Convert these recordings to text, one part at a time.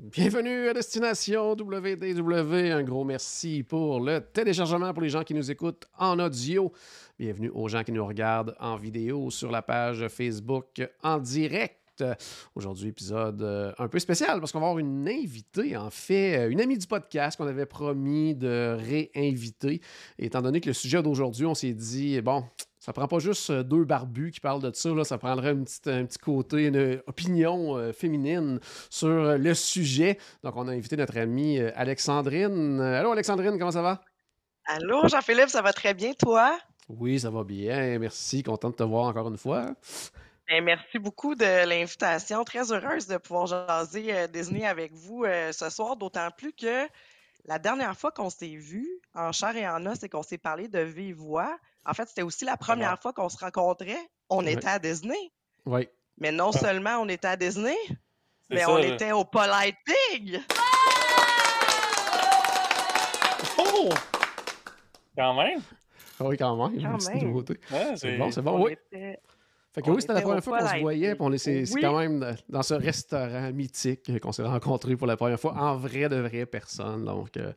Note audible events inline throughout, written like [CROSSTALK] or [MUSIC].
Bienvenue à Destination WDW. Un gros merci pour le téléchargement pour les gens qui nous écoutent en audio. Bienvenue aux gens qui nous regardent en vidéo sur la page Facebook en direct. Aujourd'hui, épisode euh, un peu spécial parce qu'on va avoir une invitée, en fait, euh, une amie du podcast qu'on avait promis de réinviter. Étant donné que le sujet d'aujourd'hui, on s'est dit, bon, ça prend pas juste euh, deux barbus qui parlent de ça, là, ça prendrait une petite- un petit côté, une opinion euh, féminine sur euh, le sujet. Donc, on a invité notre amie Alexandrine. Allô, Alexandrine, comment ça va? Allô, Jean-Philippe, ça va très bien, toi? Oui, ça va bien, merci. Content de te voir encore une fois. Ben, merci beaucoup de l'invitation. Très heureuse de pouvoir jaser euh, Disney avec vous euh, ce soir, d'autant plus que la dernière fois qu'on s'est vu en chair et en os et qu'on s'est parlé de vive voix, en fait, c'était aussi la première Ouais. fois qu'on se rencontrait. On Ouais. était à Disney. Oui. Mais non Ah. seulement on était à Disney, C'est mais ça, on là. était au Polite Pig. Oh! Quand même. Ah Oui, quand même. Quand une nouveauté. Ouais, C'est bon, c'est bon. On Oui. était- Fait que On oui, c'était la première fois qu'on se voyait, Pig. puis on est, c'est, c'est Oui. quand même dans ce restaurant mythique qu'on s'est rencontrés pour la première fois en vrai de vraies personnes, donc euh,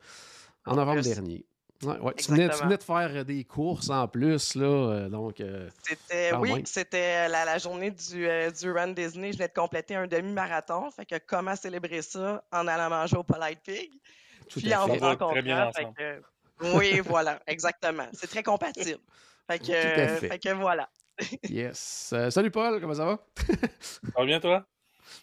en En novembre plus. dernier. Ouais, ouais. Tu, venais, tu Exactement. venais de faire euh, des courses en plus, là, euh, donc euh, C'était, oui, c'était la, la journée du, euh, du Run Disney. Je venais de compléter un demi-marathon. Fait que comment célébrer ça en allant manger au Polite Pig? tout Puis en vous rencontrant. Oui, voilà, exactement. C'est très compatible. Fait que, Tout à fait. fait que voilà. [LAUGHS] Yes. Euh, salut Paul, comment ça va? Ça va bien, toi?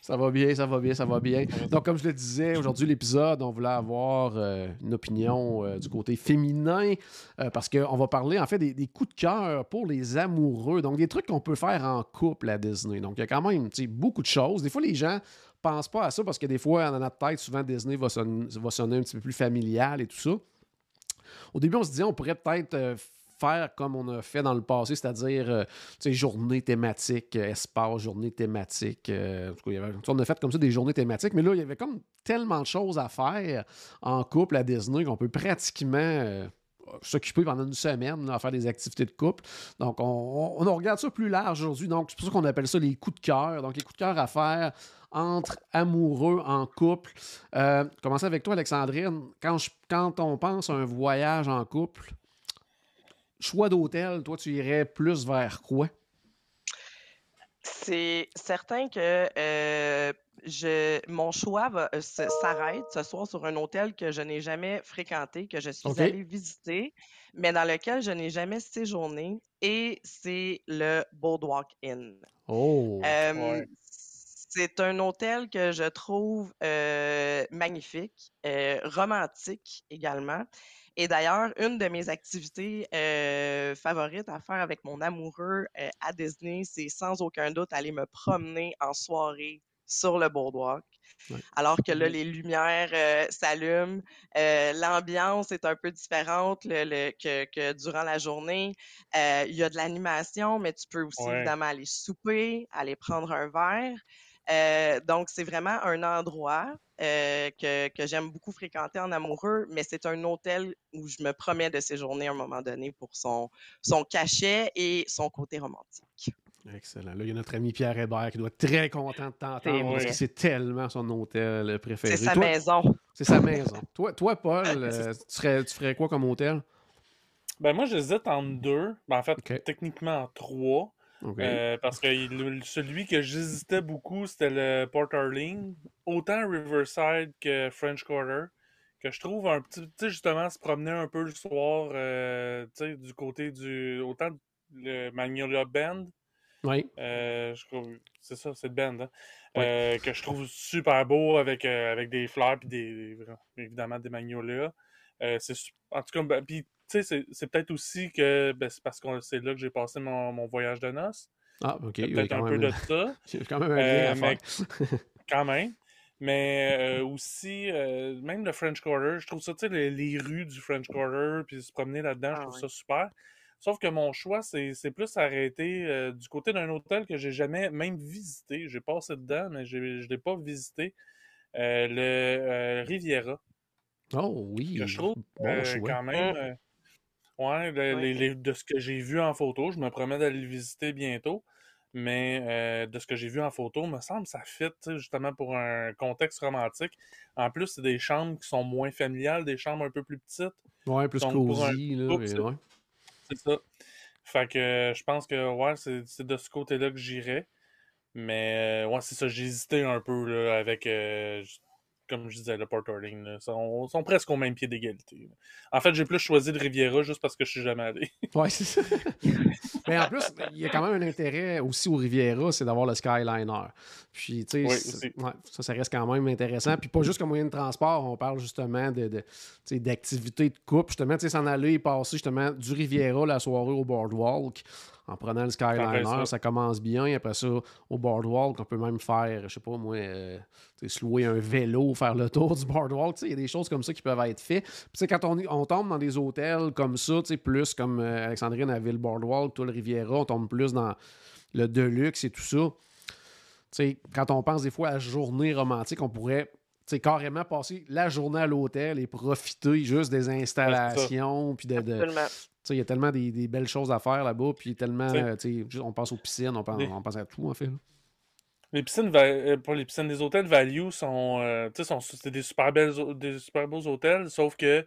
Ça va bien, ça va bien, ça va bien. Donc, comme je le disais, aujourd'hui, l'épisode, on voulait avoir euh, une opinion euh, du côté féminin euh, parce qu'on va parler, en fait, des, des coups de cœur pour les amoureux. Donc, des trucs qu'on peut faire en couple à Disney. Donc, il y a quand même beaucoup de choses. Des fois, les gens pensent pas à ça parce que des fois, dans notre tête, souvent, Disney va sonner, va sonner un petit peu plus familial et tout ça. Au début, on se disait, on pourrait peut-être comme on a fait dans le passé, c'est-à-dire euh, journée thématique, euh, espace, journée thématique. euh, on a fait comme ça des journées thématiques, mais là, il y avait comme tellement de choses à faire en couple à Disney qu'on peut pratiquement euh, s'occuper pendant une semaine à faire des activités de couple. Donc, on, regarde ça plus large aujourd'hui. Donc, c'est pour ça qu'on appelle ça les coups de cœur. Donc, les coups de cœur à faire entre amoureux en couple. Commencer avec toi, Alexandrine. Quand on pense à un voyage en couple, choix d'hôtel, toi, tu irais plus vers quoi? C'est certain que euh, je, mon choix va, euh, s'arrête ce soir sur un hôtel que je n'ai jamais fréquenté, que je suis allée visiter, mais dans lequel je n'ai jamais séjourné, et c'est le Boardwalk Inn. Oh! Euh, Ouais. C'est un hôtel que je trouve euh, magnifique, euh, romantique également. Et d'ailleurs, une de mes activités euh, favorites à faire avec mon amoureux euh, à Disney, c'est sans aucun doute aller me promener en soirée sur le boardwalk. Ouais. Alors que là, les lumières euh, s'allument, euh, l'ambiance est un peu différente le- le- que, que durant la journée. Euh, Il y a de l'animation, mais tu peux aussi Ouais. évidemment aller souper, aller prendre un verre. Euh, donc, c'est vraiment un endroit euh, que, que j'aime beaucoup fréquenter en amoureux, mais c'est un hôtel où je me promets de séjourner à un moment donné pour son, son cachet et son côté romantique. Excellent. Là, il y a notre ami Pierre Hébert qui doit être très content de t'entendre parce que c'est tellement son hôtel préféré. C'est sa Toi- maison. C'est sa maison. toi, toi, Paul, [LAUGHS] euh, tu, serais- tu ferais quoi comme hôtel? Ben, moi, j'hésite entre deux. Ben, en fait, techniquement, trois. Euh, parce que celui que j'hésitais beaucoup, c'était le Port Arling. Autant Riverside que French Quarter. Que je trouve un petit. Tu sais, justement, se promener un peu le soir, euh, tu sais, du côté du. Autant le Magnolia Bend. oui. Euh, je trouve, c'est ça, c'est le band, hein, que je trouve super beau avec, avec des fleurs puis des, évidemment des magnolias. C'est en tout cas, ben, puis, tu sais, c'est, c'est peut-être aussi que ben, c'est parce que c'est là que j'ai passé mon, mon voyage de noces. Ah, ok. Oui, peut-être un peu de [LAUGHS] ça. quand même un Euh, lien à mais- faire. [LAUGHS] quand même. Mais euh, aussi, euh, même le French Quarter, je trouve ça, tu sais, les, les rues du French Quarter, puis se promener là-dedans, je Ah trouve oui. ça super. Sauf que mon choix, c'est c'est plus arrêté euh, du côté d'un hôtel que j'ai jamais même visité. J'ai passé dedans, mais je l'ai pas visité. Euh, le euh, Riviera, Oh oui. que je trouve Bon euh, choix. quand même. Ouais, le- Ouais. les- les- de ce que j'ai vu en photo, je me promets d'aller le visiter bientôt. Mais euh, de ce que j'ai vu en photo, me semble que ça fit, justement pour un contexte romantique. En plus, c'est des chambres qui sont moins familiales, des chambres un peu plus petites. Ouais, plus et c'est- ouais. Ça. Fait que euh, je pense que ouais, c'est de ce côté-là que j'irais. Mais euh, ouais, c'est ça, j'ai hésité un peu là, avec euh, comme je disais, le Port Orling. Sont, sont presque au même pied d'égalité. En fait, j'ai plus choisi le Riviera juste parce que je suis jamais allé. [LAUGHS] Ouais, c'est ça. Mais en plus, il y a quand même un intérêt aussi au Riviera, c'est d'avoir le Skyliner. Puis, tu sais, Oui, ouais, ça, ça reste quand même intéressant. Puis pas juste comme moyen de transport, on parle justement de, de, d'activités de couple. Justement, tu sais, s'en aller et passer justement du Riviera la soirée au Boardwalk en prenant le Skyliner, ça. ça. commence bien. Après ça, au Boardwalk, on peut même faire, je sais pas moi, euh, se louer un vélo, [LAUGHS] faire le tour du Boardwalk. Il y a des choses comme ça qui peuvent être faites. Puis, quand on, on tombe dans des hôtels comme ça, plus comme euh, Alexandrine avait le Boardwalk, tout le Riviera, on tombe plus dans le Deluxe et tout ça. Tu sais, quand on pense des fois à journée romantique, on pourrait sais, carrément passer la journée à l'hôtel et profiter juste des installations. Puis de, il y a tellement des, des belles choses à faire là-bas. Puis tellement, Tu sais- euh, on pense aux piscines, on pense, Les- on pense à tout, en fait. là. Les piscines, euh, pas les piscines, les hôtels value sont, euh, tu sais, sont c'est des super belles, des super beaux hôtels, sauf que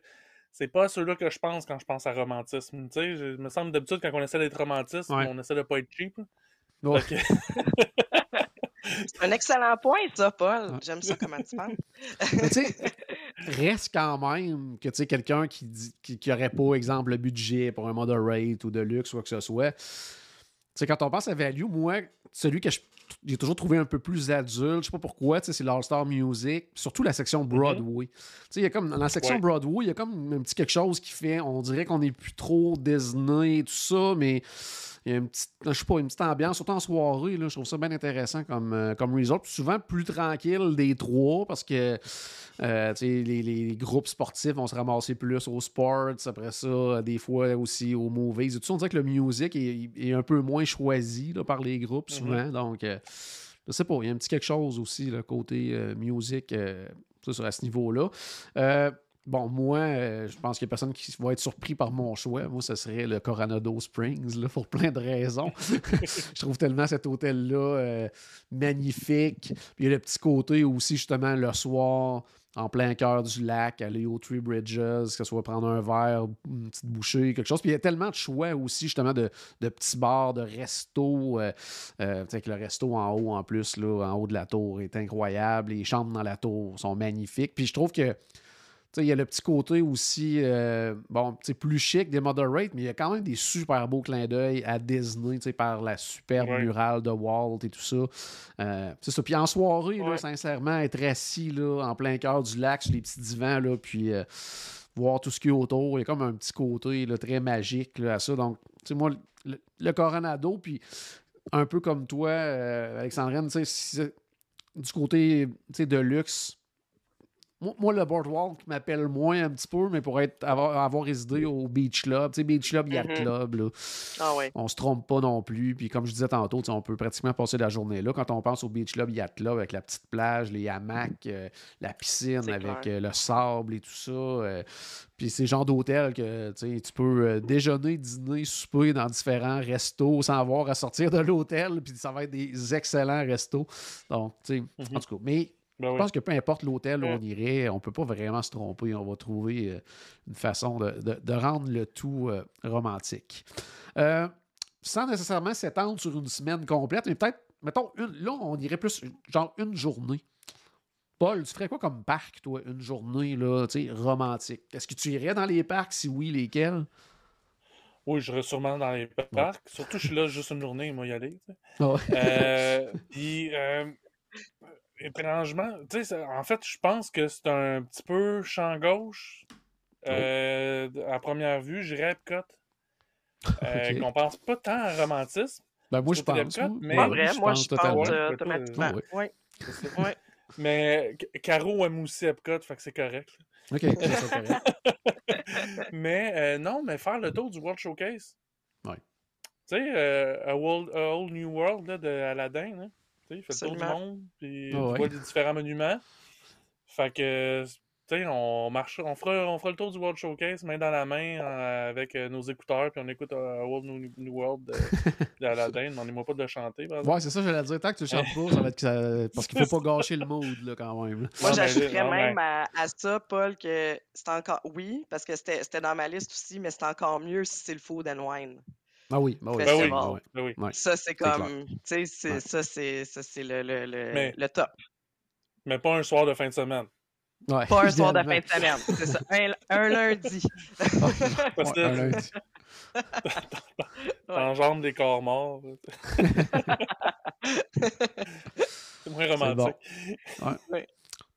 c'est pas ceux-là que je pense quand je pense à romantisme. Tu sais, me semble d'habitude quand on essaie d'être romantiste, Ouais. on essaie de pas être cheap. Ouais. Que- [LAUGHS] C'est un excellent point, ça, Paul. J'aime ça, comment tu penses. Mais tu sais, reste quand même que tu sais, quelqu'un qui dit qui, qui aurait pas, exemple, le budget pour un moderate ou de luxe ou quoi que ce soit. Tu sais, quand on pense à value, moi, celui que j'ai toujours trouvé un peu plus adulte, je sais pas pourquoi, tu sais, c'est l'All-Star Music, surtout la section Broadway. Tu sais, il y a comme dans la section Ouais. Broadway, il y a comme un petit quelque chose qui fait, on dirait qu'on est plus trop Disney et tout ça, mais il y a une petite, je sais pas, une petite ambiance, surtout en soirée, là, je trouve ça bien intéressant comme, euh, comme resort. Puis souvent plus tranquille des trois parce que euh, les, les groupes sportifs vont se ramasser plus aux sports, après ça, des fois aussi aux movies et tout ça. On dirait que le music est, est un peu moins choisi là, par les groupes souvent. Donc, euh, je sais pas, il y a un petit quelque chose aussi, le côté euh, music, euh, ça, à ce niveau-là. Bon, moi, euh, je pense qu'il n'y a personne qui va être surpris par mon choix. Moi, ce serait le Coronado Springs, là, pour plein de raisons. [LAUGHS] je trouve tellement cet hôtel-là euh, magnifique. Puis il y a le petit côté aussi, justement, le soir, en plein cœur du lac, aller aux Three Bridges, que ce soit prendre un verre, une petite bouchée, quelque chose. Puis il y a tellement de choix aussi, justement, de, de petits bars, de restos. Euh, euh, que le resto en haut, en plus, là, en haut de la tour, est incroyable. Les chambres dans la tour sont magnifiques. Puis je trouve que il y a le petit côté aussi, euh, bon, plus chic des moderate, mais il y a quand même des super beaux clins d'œil à Disney, par la superbe Ouais. murale de Walt et tout ça. Euh, c'est ça. Puis en soirée, là, sincèrement, être assis là, en plein cœur du lac sur les petits divans, là, puis euh, voir tout ce qu'il y a autour, il y a comme un petit côté là, très magique là, à ça. Donc, tu sais, moi, le, le Coronado, puis un peu comme toi, euh, Alexandrine, tu sais, du côté de luxe, moi, le Boardwalk m'appelle moins un petit peu, mais pour être, avoir, avoir résidé au Beach Club, tu sais, Beach Club, Yacht Mhm. Club, là, Ah ouais. on se trompe pas non plus. Puis comme je disais tantôt, on peut pratiquement passer la journée là. Quand on pense au Beach Club, Yacht Club, avec la petite plage, les hamacs, euh, la piscine avec euh, le sable et tout ça. euh, puis c'est le genre d'hôtel que tu peux euh, déjeuner, dîner, souper dans différents restos sans avoir à sortir de l'hôtel. Puis ça va être des excellents restos. Donc, tu sais, en tout cas, mais Ben je pense que peu importe l'hôtel où Mm. on irait, on peut pas vraiment se tromper. On va trouver euh, une façon de, de- de rendre le tout euh, romantique. Euh, sans nécessairement s'étendre sur une semaine complète, mais peut-être, mettons, une, là, on irait plus genre une journée. Paul, tu ferais quoi comme parc, toi, une journée là, tu sais, romantique? Est-ce que tu irais dans les parcs? Si oui, lesquels? Oui, je serais sûrement dans les parcs. Surtout, je suis là juste une journée, moi, y aller. Ah [LAUGHS] Puis, étrangement, tu sais, en fait, je pense que c'est un petit peu champ gauche. Euh, À première vue, j'irais Epcot. [LAUGHS] Euh. Qu'on pense pas tant à romantisme. Ben, moi, je pense. d'Epcot, moi. mais- Pas vrai, moi, je pense euh, ouais, automatiquement. ouais. Oui. C'est ça. Ouais. Mais Ca- Caro aime aussi Epcot, fait que c'est correct. là. [LAUGHS] Ok, c'est ça, correct. mais euh, non, mais faire le tour du World Showcase. Ouais. Tu sais, euh, a, World- a Whole New World là, de Aladdin, là. Tu sais, il fait le tour du monde, puis Ah tu ouais. vois les différents monuments. Fait que, tu sais, on marche, on fera, on fera le tour du World Showcase, main dans la main, euh, avec euh, nos écouteurs, puis on écoute euh, Whole New, New World [LAUGHS] de- d'Aladdin. Demandez-moi pas de le chanter, par. Ouais, c'est ça, j'allais dire. Tant que tu le chantes pas, ça va être. ça- Parce qu'il faut pas gâcher le mood, là, quand même. là. Moi, j'ajouterais même à, à ça, Paul, que c'est encore. Oui, parce que c'était c'était dans ma liste aussi, mais c'est encore mieux si c'est le Food and Wine. Ah oui, ben oui. Oui. ben oui. Ça, c'est comme. Tu sais, c'est- Ouais. ça, c'est ça, c'est le, le, le, Mais- le top. Mais pas un soir de fin de semaine. Ouais, Pas un soir de fin de semaine. C'est ça. Un, un [LAUGHS] lundi. Parce Ouais, un lundi. [LAUGHS] t'enjambes des corps morts. [LAUGHS] c'est moins romantique.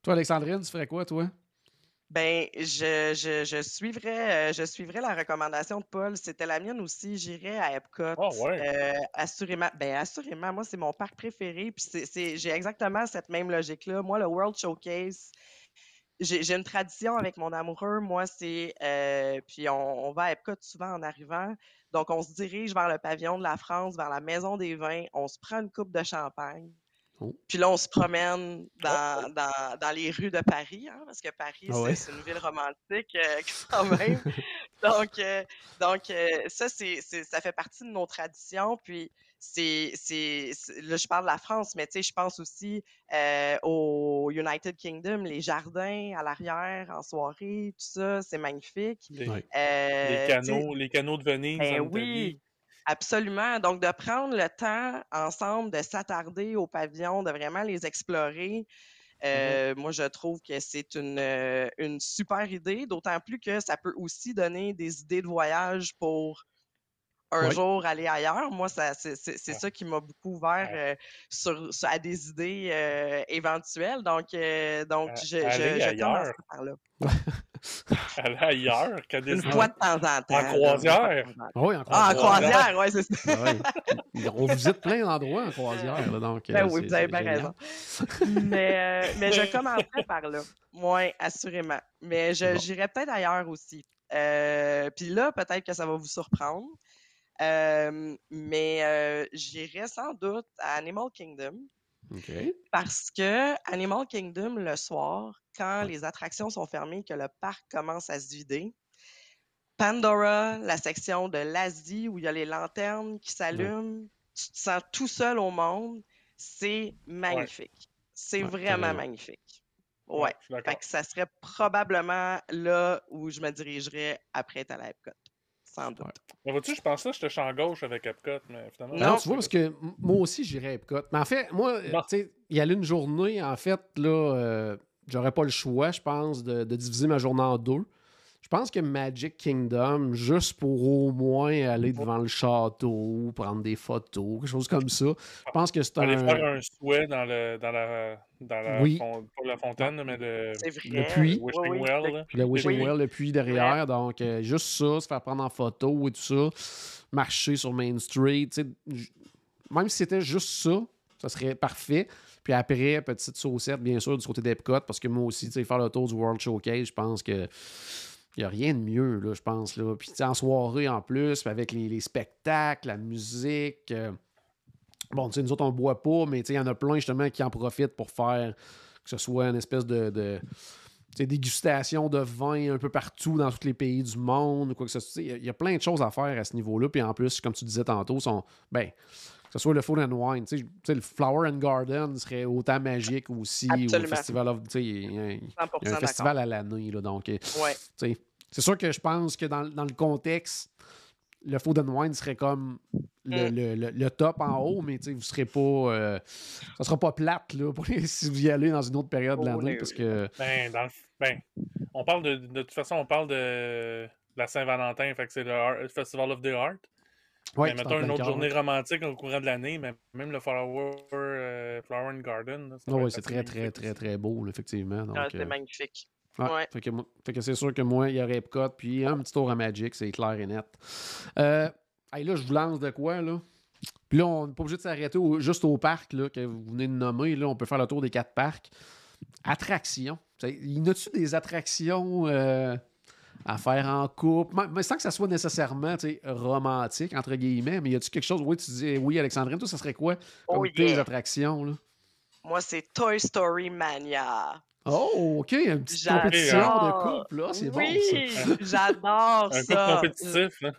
Toi, Alexandrine, tu ferais quoi, toi? Ben, je, je, je, suivrais, euh, je suivrais la recommandation de Paul. C'était la mienne aussi. J'irais à Epcot. Ah ouais. Euh, assurément. Ben, assurément. Moi, c'est mon parc préféré. Puis c'est- c'est- j'ai exactement cette même logique-là. Moi, le World Showcase, j'ai j'ai une tradition avec mon amoureux. Moi, c'est. euh, puis on, on va à Epcot souvent en arrivant. Donc, on se dirige vers le pavillon de la France, vers la Maison des Vins. On se prend une coupe de champagne. Oh. Puis là, on se promène dans, dans, dans les rues de Paris, hein, parce que Paris, Ah c'est ouais? c'est une ville romantique euh, [LAUGHS] quand même. donc, euh, donc euh, ça, c'est, c'est- ça fait partie de nos traditions. Puis, c'est, c'est, c'est- là, je parle de la France, mais tu sais, je pense aussi euh, au United Kingdom, les jardins à l'arrière, en soirée, tout ça, c'est magnifique. Les. Euh, canaux, les canaux de Venise. ben en Italie. Absolument. Donc, de prendre le temps ensemble de s'attarder au pavillon, de vraiment les explorer, euh, moi, je trouve que c'est une, euh, une super idée, d'autant plus que ça peut aussi donner des idées de voyage pour un jour aller ailleurs. Moi, ça, c'est, c'est- c'est Ouais. ça qui m'a beaucoup ouvert euh, sur, sur- à des idées euh, éventuelles. Donc, euh, donc je, aller je, je ailleurs. par là. [LAUGHS] Aller ailleurs qu'à des Une fois de temps en temps. croisière. en temps. Ah oui, en Ah, en croisière. croisière, oui, c'est ça. Ouais. On visite plein d'endroits en croisière. Là, [LAUGHS] donc, Ben oui, c'est- vous avez bien raison. mais, euh, mais je commencerai par là. Oui, assurément. Mais je- Bon. j'irai peut-être ailleurs aussi. Euh, Puis là, peut-être que ça va vous surprendre. Euh, mais j'irai sans doute à Animal Kingdom parce que Animal Kingdom, le soir, quand les attractions sont fermées, que le parc commence à se vider, Pandora, la section de l'Asie où il y a les lanternes qui s'allument, tu te sens tout seul au monde, c'est magnifique. C'est Ouais, vraiment magnifique. Ouais. Fait que ça serait probablement là où je me dirigerais après être à la Epcot. Sans doute. Ouais. Mais vois-tu, je pensais que j'étais champ gauche avec Epcot, mais finalement. Non, Non. tu vois, parce que moi aussi, j'irais à Epcot. Mais en fait, moi, euh, tu sais, il y a une journée, en fait, là, euh, j'aurais pas le choix, je pense, de, de diviser ma journée en deux. Je pense que Magic Kingdom, juste pour au moins aller devant le château, prendre des photos, quelque chose comme ça, je pense que c'est Aller un... faire un souhait dans, le, dans la, dans la, Oui. pas la fontaine, mais le. Le puits. Oui, wishing oui, well. Le Wishing Oui. Well, le puits derrière. Donc, euh, juste ça, se faire prendre en photo et tout ça. Marcher sur Main Street. tu sais, j- Même si c'était juste ça, ça serait parfait. Puis après, petite saucette, bien sûr, du côté d'Epcot, parce que moi aussi, tu sais, faire le tour du World Showcase, je pense que. Il n'y a rien de mieux, là, je pense. Là. Puis en soirée en plus, avec les, les spectacles, la musique. euh, Bon, tu sais, nous autres, on ne boit pas, mais il y en a plein justement qui en profitent pour faire que ce soit une espèce de, de dégustation de vin un peu partout dans tous les pays du monde, quoi que ce soit. Il y y, a plein de choses à faire à ce niveau-là. Puis en plus, comme tu disais tantôt, sont, ben, que ce soit le Food and Wine, le Flower and Garden serait autant magique aussi, ou le Absolument. Festival of. tu sais, Il y a, il y a 100% un festival à l'année, là, donc. euh, Ouais. tu sais, c'est sûr que je pense que dans, dans le contexte, le Food and Wine serait comme le, Mm. le- le- le top en haut, mais tu sais, vous serez pas. euh, ça sera pas plate là, pour les- [LAUGHS] si vous y allez dans une autre période de l'année oui, parce que. Ben, dans le, ben, on parle de, de toute façon, on parle de, la Saint-Valentin, fait que c'est le Festival of the Art. Mais en mettons une autre journée ouais. romantique au courant de l'année, mais même le Flower, euh, Flower and Garden. Ah ouais, être c'est très, très, très, très beau, là, effectivement. Donc, Ah, c'est euh, magnifique. ouais, ouais. Fait que, moi- fait que c'est sûr que moi, il y aurait Epcot, puis un petit tour à Magic, c'est clair et net. Euh, hey, là, je vous lance de quoi, là? Puis là, on n'est pas obligé de s'arrêter au- juste au parc là, que vous venez de nommer. Là, on peut faire le tour des quatre parcs. Attractions. Y en a-tu des attractions euh, à faire en couple? Mais- sans que ça soit nécessairement romantique, entre guillemets, mais y a-tu quelque chose? Oui, tu dis oui, Alexandrine, toi, ça serait quoi comme Oh, tes yeah. attractions? Là? Moi, c'est Toy Story Mania. Oh, OK, une petite J'adore. compétition de couple, là, c'est oui, bon j'adore Un ça. peu compétitif. Ah,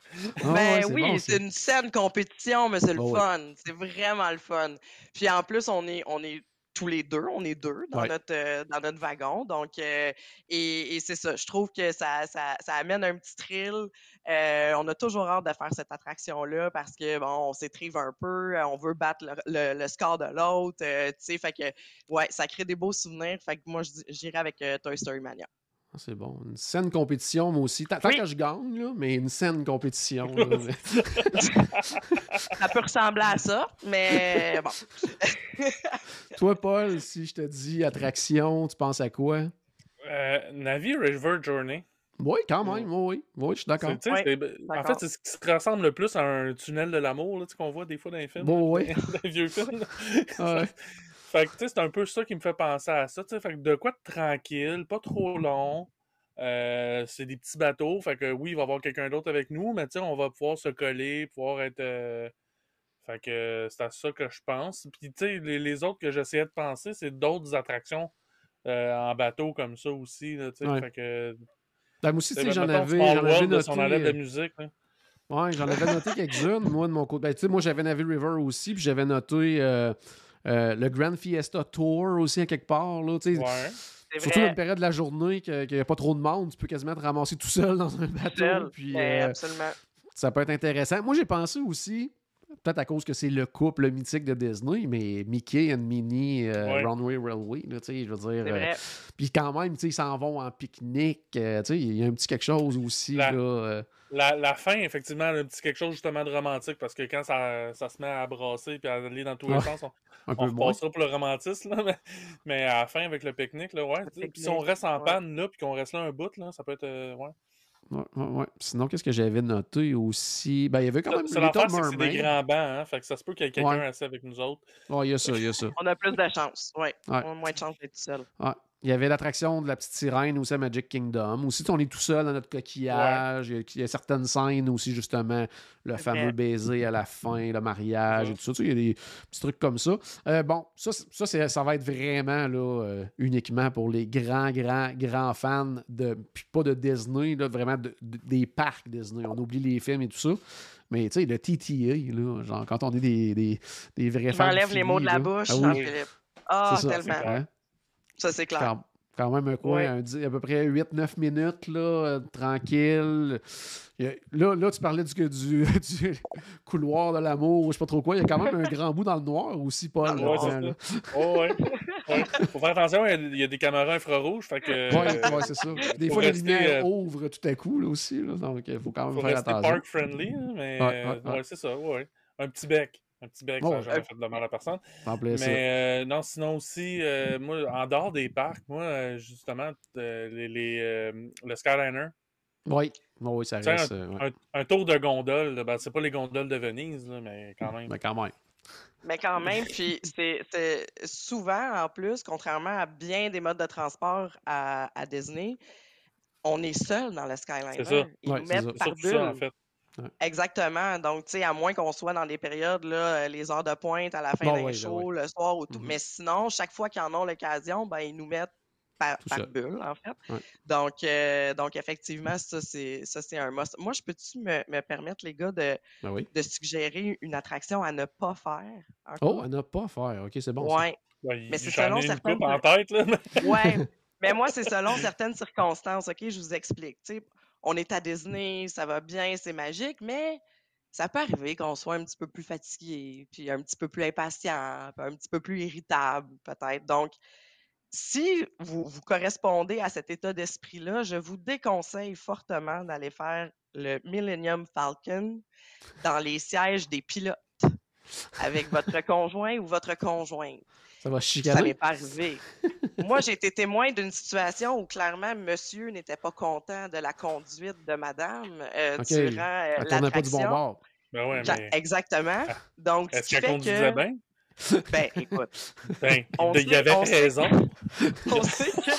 Ben ouais, oui, bon, c'est une saine compétition, mais c'est le Oh, ouais. fun. C'est vraiment le fun. Puis en plus, on est, on est tous les deux, on est deux dans, Ouais. notre, euh, dans notre wagon. Donc, euh, et, et c'est ça. Je trouve que ça, ça, ça amène un petit thrill. Euh, on a toujours hâte de faire cette attraction-là parce que, bon, on s'étrive un peu, on veut battre le, le- le score de l'autre. tu sais, fait que, ouais, ça crée des beaux souvenirs. Fait que moi, j'irai avec Toy Story Mania. Ah, C'est bon. Une saine compétition, moi aussi. Tant Oui. que je gagne, là, mais une saine compétition. [LAUGHS] là, mais- [LAUGHS] Ça peut ressembler à ça, mais bon. [LAUGHS] Toi, Paul, si je te dis attraction, tu penses à quoi? Euh, Navi River Journey. Oui, quand même, oui, oui. Oui, je suis d'accord. C'est- en fait, c'est ce qui se ressemble le plus à un tunnel de l'amour là, tu sais, qu'on voit des fois dans les films. Bon, ouais. dans les vieux films. Ouais. Fait que, tu sais, c'est un peu ça qui me fait penser à ça. tu sais. Fait que de quoi de tranquille, pas trop long. Euh, c'est des petits bateaux. Fait que oui, il va y avoir quelqu'un d'autre avec nous, mais tu sais, on va pouvoir se coller, pouvoir être. euh, Fait que c'est à ça que je pense. Puis, tu sais, les, les autres que j'essayais de penser, c'est d'autres attractions euh, en bateau comme ça aussi. Tu sais. Ouais. Fait que. Ben, moi aussi, tu sais, j'en avais, j'en avais noté. son enlève de musique. là. Ouais, j'en avais noté quelques-unes, moi, de mon côté. Ben, tu sais, moi, j'avais Navy River aussi, puis j'avais noté euh, le Grand Fiesta Tour aussi, à quelque part. Là, tu sais. Ouais. C'est Surtout vrai. une période de la journée que- qu'il n'y a pas trop de monde, tu peux quasiment te ramasser tout seul dans un bateau. Puis, Ben, euh, absolument. ça peut être intéressant. Moi, j'ai pensé aussi, peut-être à cause que c'est le couple mythique de Disney, mais Mickey and Minnie euh, Ouais. Runway Railway, là, tu sais, je veux dire. Euh. Puis quand même, tu sais, ils s'en vont en pique-nique. euh, tu sais, il y a un petit quelque chose aussi, là. La, la fin, effectivement, elle a un petit quelque chose justement de romantique parce que quand ça, ça se met à brasser et à aller dans tous les sens, on, [LAUGHS] un peu on moins. repassera pour le romantisme. Là, [LAUGHS] mais, mais à la fin, avec le pique-nique, là, ouais. Puis si on reste en ouais. panne là puis qu'on reste là un bout, là, ça peut être. euh, ouais. Ouais, ouais, ouais. Sinon, qu'est-ce que j'avais noté aussi? Ben, il y avait quand même ça, Little l'affaire, c'est des Mermaid. grands bancs, hein, fait que ça se peut qu'il y ait quelqu'un Ouais. assis avec nous autres. Il y a ça, il y a ça. On a plus de chance. Ouais. Ouais. On a moins de chance d'être tout seul. Il y avait l'attraction de la petite sirène aussi à Magic Kingdom. Aussi, on est tout seul dans notre coquillage. Il, y a, il y a certaines scènes aussi, justement, le fameux baiser à la fin, le mariage Ouais. et tout ça. Tu sais, il y a des petits trucs comme ça. Euh, bon, ça, ça, va être vraiment là, euh, uniquement pour les grands, grands, grands fans de. Puis pas de Disney, là, vraiment de- de- des parcs Disney. On oublie les films et tout ça. Mais tu sais, le TTA, là, genre quand on est des, des, des vrais fans. m'enlève les mots de la là. bouche, Ah oui, Jean-Philippe. Ah, ça, tellement. Ça, c'est clair. Quand, quand même un coin, Ouais. un à peu près 8-9 minutes, là, euh, tranquille. Là, là, tu parlais du, du, [LAUGHS] du couloir de l'amour, je sais pas trop quoi. Il y a quand même un [LAUGHS] grand bout dans le noir aussi, Paul. Ah, Ouais. Oh, ouais. ouais. Faut faire attention, il y a- il y, a des caméras infrarouges, fait que. Ouais, ouais, c'est ça. Des fois, les lumières euh, ouvrent tout à coup, là aussi. Là, donc, il faut quand même faut faire rester attention. park friendly, hein, mais Ouais, euh, ouais, ouais. ouais, c'est ça, ouais. Un petit bec. Un petit bec, ça Ouais. n'a jamais fait de mal à personne. Ça. Mais euh, non, sinon aussi, euh, moi, en dehors des parcs, moi, euh, justement, euh, les, les, euh, le Skyliner, Oui, oui, ça reste. euh, ouais. un, un tour de gondole, ben, c'est pas les gondoles de Venise, là, mais quand même. Mais quand même. Mais quand même, puis c'est c'est souvent, en plus, contrairement à bien des modes de transport à, à Disney, on est seul dans le Skyliner. C'est ça. Ils Ouais, nous mettent ça. Par surtout bulle. ça, en fait. Exactement. Donc, tu sais, à moins qu'on soit dans des périodes, là, les heures de pointe à la fin Bon, d'un ouais, show, le soir ou tout. Mhm. Mais sinon, chaque fois qu'ils en ont l'occasion, ben, ils nous mettent par, bulle, en fait. Ouais. Donc, euh, donc, effectivement, ça, c'est ça, c'est un must. Moi, je peux-tu me, me permettre, les gars, de, Ben oui. de suggérer une attraction à ne pas faire? Oh, à ne pas faire. OK, c'est bon. Ouais, Mais c'est selon certaines- coupe en tête, là. Ouais. [LAUGHS] Mais moi, c'est selon certaines circonstances. OK, je vous explique. Tu sais, on est à Disney, ça va bien, c'est magique, mais ça peut arriver qu'on soit un petit peu plus fatigué, puis un petit peu plus impatient, un petit peu plus irritable, peut-être. Donc, si vous, vous correspondez à cet état d'esprit-là, je vous déconseille fortement d'aller faire le Millennium Falcon dans les sièges des pilotes avec votre conjoint ou votre conjointe. Ça va Ça chicaner. m'est pas arrivé. Moi, j'ai été témoin d'une situation où clairement, monsieur n'était pas content de la conduite de madame euh, OK. durant euh, tournait pas du bon l'attraction. bord. Ben ouais, Ja- mais Exactement. Donc, ce est-ce qu'elle conduisait que... bien? Ben, écoute, Ben, On il y avait on sait- raison. [LAUGHS] on sait que...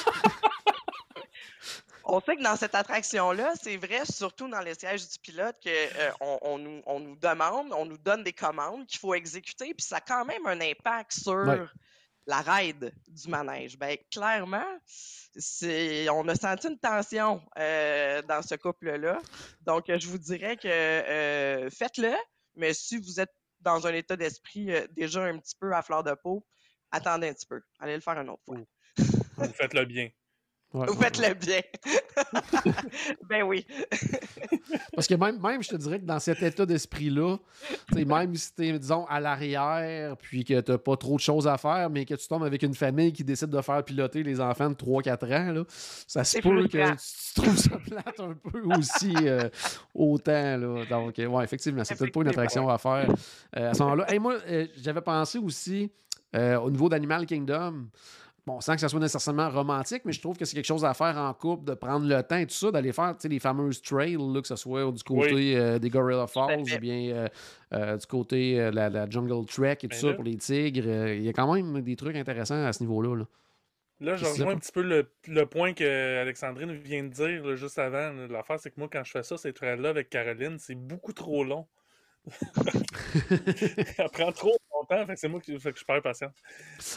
On sait que dans cette attraction-là, c'est vrai, surtout dans les sièges du pilote, qu'on on nous, on nous demande, on nous donne des commandes qu'il faut exécuter, puis ça a quand même un impact sur Ouais. la ride du manège. Ben, clairement, on a senti une tension euh, dans ce couple-là. Donc, euh, je vous dirais que euh, faites-le, mais si vous êtes dans un état d'esprit euh, déjà un petit peu à fleur de peau, attendez un petit peu. Allez le faire une autre fois. Vous faites-le bien. Ouais, Vous ouais, faites-le bien. [LAUGHS] ben oui. [LAUGHS] Parce que même, même, je te dirais que dans cet état d'esprit-là, tu sais, même si t'es, disons, à l'arrière, puis que t'as pas trop de choses à faire, mais que tu tombes avec une famille qui décide de faire piloter les enfants de 3-4 ans, là, ça se C'est peut que tu, tu trouves ça plate un peu aussi euh, autant. Là. Donc, euh, ouais, effectivement, c'est peut-être pas une attraction à faire euh, à ce moment-là. Hey, moi, euh, j'avais pensé aussi euh, au niveau d'Animal Kingdom. Bon, sans que ça soit nécessairement romantique, mais je trouve que c'est quelque chose à faire en couple, de prendre le temps et tout ça, d'aller faire tu sais, les fameuses trails, là, que ce soit du côté Oui. euh, des Gorilla Falls ou bien euh, euh, du côté euh, la, la Jungle Trek et tout Ben ça là- pour les tigres. Il y a quand même des trucs intéressants à ce niveau-là. là. Là, je rejoins un petit peu le, le point que Alexandrine vient de dire là, juste avant. L'affaire, c'est que moi, quand je fais ça, ces trails-là avec Caroline, c'est beaucoup trop long. [LAUGHS] [LAUGHS] Ça prend trop longtemps, fait que c'est moi qui fait que je perds patience.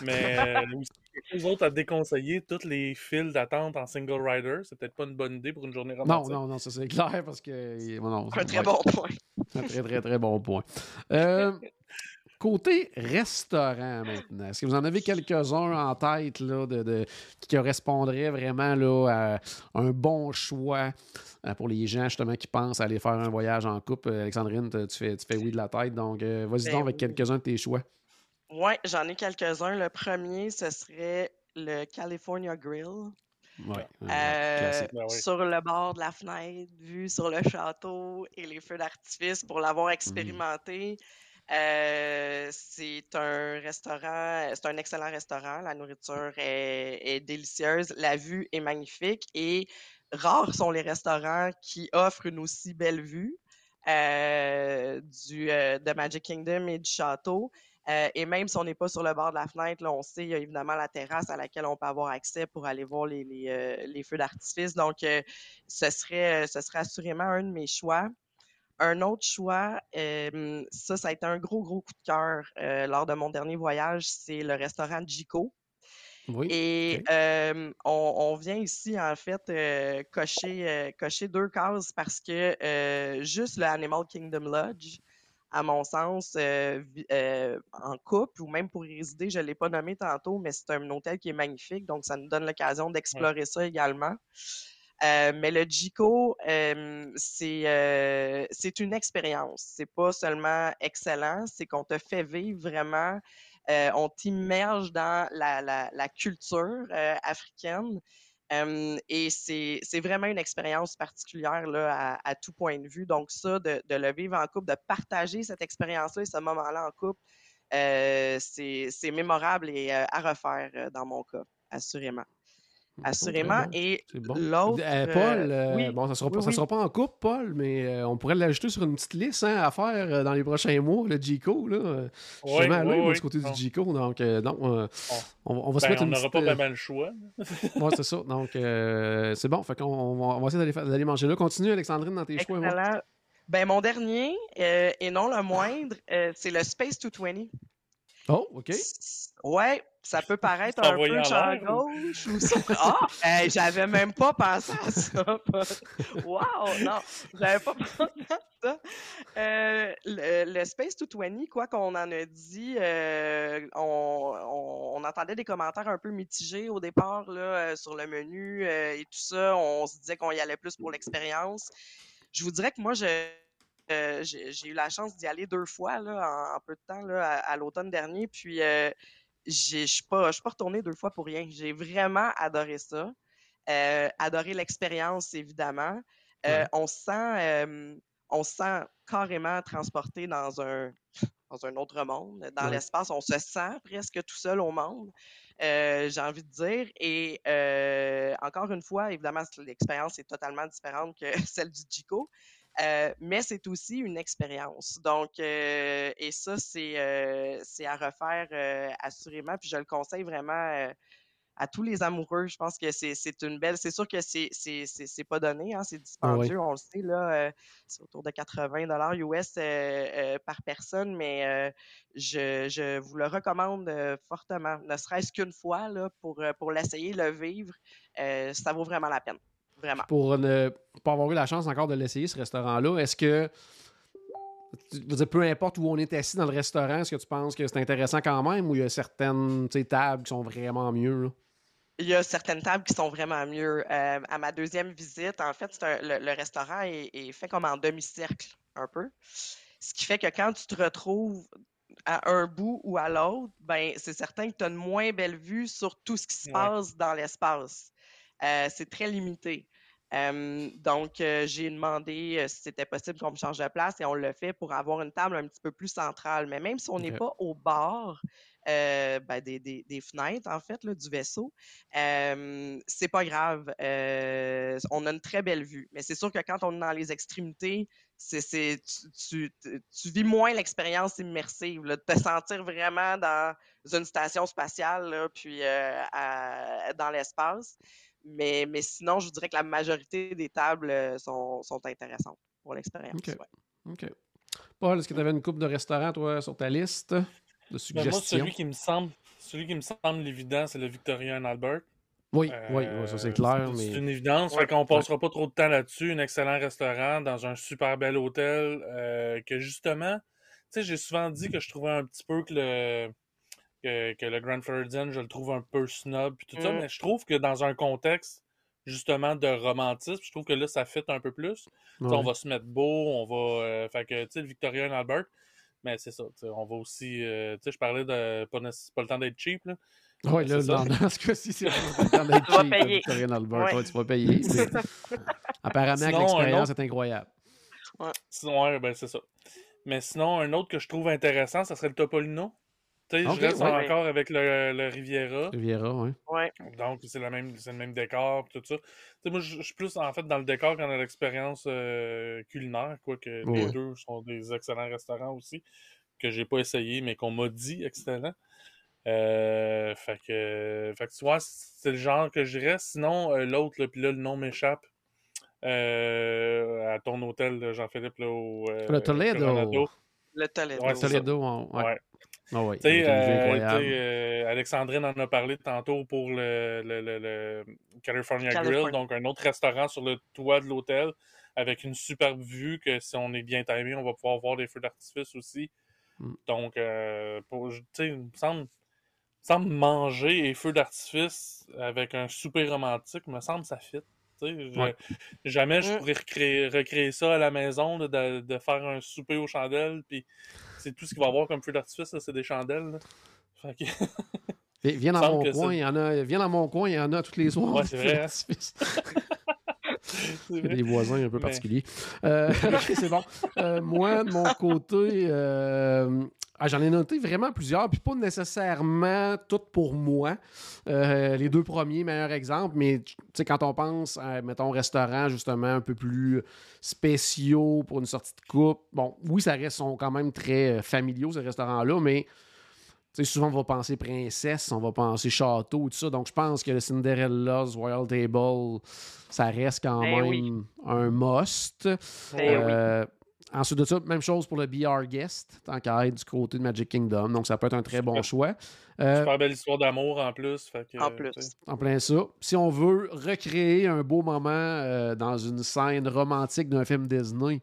Mais euh, aussi, chose d'autre à déconseiller, tous les files d'attente en single rider, c'est peut-être pas une bonne idée pour une journée Non, romantique. non, non, ça c'est clair parce que. non, Un très ouais. bon point. Un très, très, très bon point. Euh, [LAUGHS] côté restaurant maintenant, est-ce que vous en avez quelques-uns en tête là, de, de- qui correspondraient vraiment là, à un bon choix euh, pour les gens justement qui pensent à aller faire un voyage en couple? Euh, Alexandrine, tu fais, tu fais oui de la tête, donc euh, vas-y Ben donc avec oui. quelques-uns de tes choix. Oui, j'en ai quelques-uns. Le premier, ce serait le California Grill. Euh. Ben oui. Sur le bord de la fenêtre, vue sur le château et les feux d'artifice pour l'avoir expérimenté. Euh, c'est un restaurant, c'est un excellent restaurant. La nourriture est, délicieuse, la vue est magnifique et rares sont les restaurants qui offrent une aussi belle vue euh, du, euh, de Magic Kingdom et du château. Et même si on n'est pas sur le bord de la fenêtre, on sait, il y a évidemment la terrasse à laquelle on peut avoir accès pour aller voir les, feux d'artifice. Donc, ce, serait, ce serait assurément un de mes choix. Un autre choix, euh, ça, ça a été un gros, gros coup de cœur euh, lors de mon dernier voyage, c'est le restaurant Jico. Oui. Et euh, on, on vient ici, en fait, euh, cocher, euh, cocher deux cases parce que juste le Animal Kingdom Lodge, à mon sens, en couple ou même pour y résider, je ne l'ai pas nommé tantôt, mais c'est un hôtel qui est magnifique, donc ça nous donne l'occasion d'explorer ça également. Euh, mais le Jico, euh, c'est euh, une expérience. C'est pas seulement excellent, c'est qu'on te fait vivre vraiment, euh, on t'immerge dans la, la, la culture euh, africaine. Euh, et c'est vraiment une expérience particulière là, à, à tout point de vue. Donc, ça, de, de le vivre en couple, de partager cette expérience-là et ce moment-là en couple, c'est mémorable et à refaire dans mon cas, assurément. Assurément. bon. Et bon. l'autre. Euh, euh, Paul, euh, oui, bon, ça sera, oui, oui. sera pas en couple, Paul, mais euh, on pourrait l'ajouter sur une petite liste hein, à faire euh, dans les prochains mois, le G-Co. Là. Euh, Je suis jamais allé, oui, moi, oui. du côté Bon. du G-Co, donc euh, non, euh, on, on va se Ben, mettre on une n'aura petite, pas euh, vraiment le choix. [LAUGHS] ouais, c'est ça. Donc, euh, c'est bon. Fait qu'on on va, on va essayer d'aller, manger là. Continue, Alexandrine, dans tes choix. Excellent. Ben, mon dernier, euh, et non le moindre, euh, c'est le Space 220. Oh, OK. Ouais, ça peut paraître un peu champ gauche ou ça. Ah, hey, j'avais même pas pensé à ça. Wow, non, j'avais pas [LAUGHS] pensé à ça. Euh, le, le Space 220, quoi qu'on en a dit, euh, on, on- on entendait des commentaires un peu mitigés au départ là, euh, sur le menu euh, et tout ça. On se disait qu'on y allait plus pour l'expérience. Je vous dirais que moi, je, euh, j'ai eu la chance d'y aller deux fois là, en, en peu de temps là, à, à l'automne dernier. Puis euh, je suis pas, je suis pas retournée deux fois pour rien. J'ai vraiment adoré ça. Euh, adoré l'expérience, évidemment. Ouais. on se sent, on se sent carrément transporté dans un, dans un autre monde. Dans Ouais. l'espace, on se sent presque tout seul au monde. euh, j'ai envie de dire. Et euh, encore une fois, évidemment, l'expérience est totalement différente que [LAUGHS] celle du Jico. Euh, mais c'est aussi une expérience. Donc, euh, et ça, c'est euh, à refaire assurément. Puis je le conseille vraiment à tous les amoureux. Je pense que c'est une belle. C'est sûr que c'est pas donné, hein, c'est Ah oui. dispendieux, on le sait, là. euh, c'est autour de 80 US euh, euh, par personne, mais je, je vous le recommande fortement. Ne serait-ce qu'une fois là, pour, pour l'essayer, le vivre, ça vaut vraiment la peine. Vraiment. Pour ne pas avoir eu la chance encore de l'essayer, ce restaurant-là, est-ce que. dire, peu importe où on est assis dans le restaurant, est-ce que tu penses que c'est intéressant quand même ou il y a certaines tables qui sont vraiment mieux? là? Il y a certaines tables qui sont vraiment mieux. Euh, à ma deuxième visite, en fait, un- le, le restaurant est, est fait comme en demi-cercle, un peu. Ce qui fait que quand tu te retrouves à un bout ou à l'autre, ben, c'est certain que tu as une moins belle vue sur tout ce qui se Ouais. passe dans l'espace. Euh, c'est très limité. Euh, donc, euh, j'ai demandé euh, si c'était possible qu'on me change de place et on l'a fait pour avoir une table un petit peu plus centrale. Mais même si on n'est pas au bord ben, des, des- des fenêtres, en fait, là, du vaisseau, c'est pas grave. On a une très belle vue. Mais c'est sûr que quand on est dans les extrémités, c'est, tu, tu- tu vis moins l'expérience immersive, là, de te [LAUGHS] sentir vraiment dans une station spatiale, là, puis à- dans l'espace. Mais, mais sinon, je vous dirais que la majorité des tables euh, sont, sont intéressantes pour l'expérience. Ok. ouais. OK. Paul, est-ce que tu avais une coupe de restaurants, toi, sur ta liste de Ben, moi, suggestions? celui qui me semble, celui qui me semble évident, c'est le Victoria and Albert. Oui, Euh, oui, oui, ça c'est clair, C'est mais. une évidence. Ouais. Fait qu'on passera pas trop de temps là-dessus. Un excellent restaurant dans un super bel hôtel euh, que justement, tu sais, j'ai souvent dit que je trouvais un petit peu que le que, que le Grand Floridian, je le trouve un peu snob puis tout ça, Mm. mais je trouve que dans un contexte justement de romantisme, je trouve que là ça fit un peu plus. Ouais. On va se mettre beau, on va euh, fait que tu sais le Victoria and Albert, mais c'est ça, on va aussi euh, tu sais je parlais de pas, pas le temps d'être cheap là. Oui, là, dans, dans ce cas-ci, c'est vraiment [LAUGHS] d'être Tu vas cheap, payer. Victorien Albert. Ouais. Ouais, tu vas payer. [LAUGHS] Apparemment, l'expérience autre- est incroyable. Sinon, ouais, ben c'est ça. Mais sinon, un autre que je trouve intéressant, ça serait le Topolino. Tu sais, Ok, je reste ouais. encore avec le, le Riviera. Riviera, oui. Ouais. Donc, c'est le même, c'est le même décor, tout ça. Tu sais, moi, je suis plus en fait dans le décor qu'en l'expérience euh, culinaire, quoique Ouais. les deux sont des excellents restaurants aussi, que j'ai pas essayé, mais qu'on m'a dit excellent. Euh, fait que, fait que tu vois, c'est le genre que je dirais. Sinon, euh, l'autre, là, puis là, le nom m'échappe. Euh, à ton hôtel, Jean-Philippe, là, au. euh, Le Toledo. Le Toledo. Ouais. Toledo, on- ouais. Ah oui, euh, euh, Alexandrine en a parlé tantôt pour le, le, le- le California Grill, donc un autre restaurant sur le toit de l'hôtel avec une superbe vue que si on est bien timé, on va pouvoir voir des feux d'artifice aussi. Mm. Donc, euh, pour, tu sais, il me semble, il me semble manger et feux d'artifice avec un souper romantique, me semble ça fit. Je- Ouais. Jamais je Mm. pourrais recréer, recréer ça à la maison, là, de, de faire un souper aux chandelles, puis c'est tout ce qu'il va y avoir comme feu d'artifice, c'est des chandelles. là. Fait que- Vi- [LAUGHS] Viens dans mon coin, il y en a. Viens dans mon coin, il y en a tous les soirs. Ouais, c'est vrai, hein. [LAUGHS] vrai. des voisins un peu Mais- particuliers. Euh, [LAUGHS] ok, c'est bon. Euh, moi, de mon côté, euh, ah, j'en ai noté vraiment plusieurs, puis pas nécessairement toutes pour moi. Euh, les deux premiers, meilleurs exemples, mais quand on pense à, mettons, restaurant, justement, un peu plus spéciaux pour une sortie de coupe, bon, oui, ça reste sont quand même très euh, familiaux, ces restaurants-là, mais souvent, on va penser princesse, on va penser château, tout ça. Donc, je pense que le Cinderella's Royal Table, ça reste quand Ben même oui. un must. Ben oui. Ensuite de ça, même chose pour le BR Guest, tant qu'à être du côté de Magic Kingdom. Donc, ça peut être un très bon choix. Euh, Super belle histoire d'amour en plus. Fait que, En plus. en plein ça. Si on veut recréer un beau moment euh, dans une scène romantique d'un film Disney,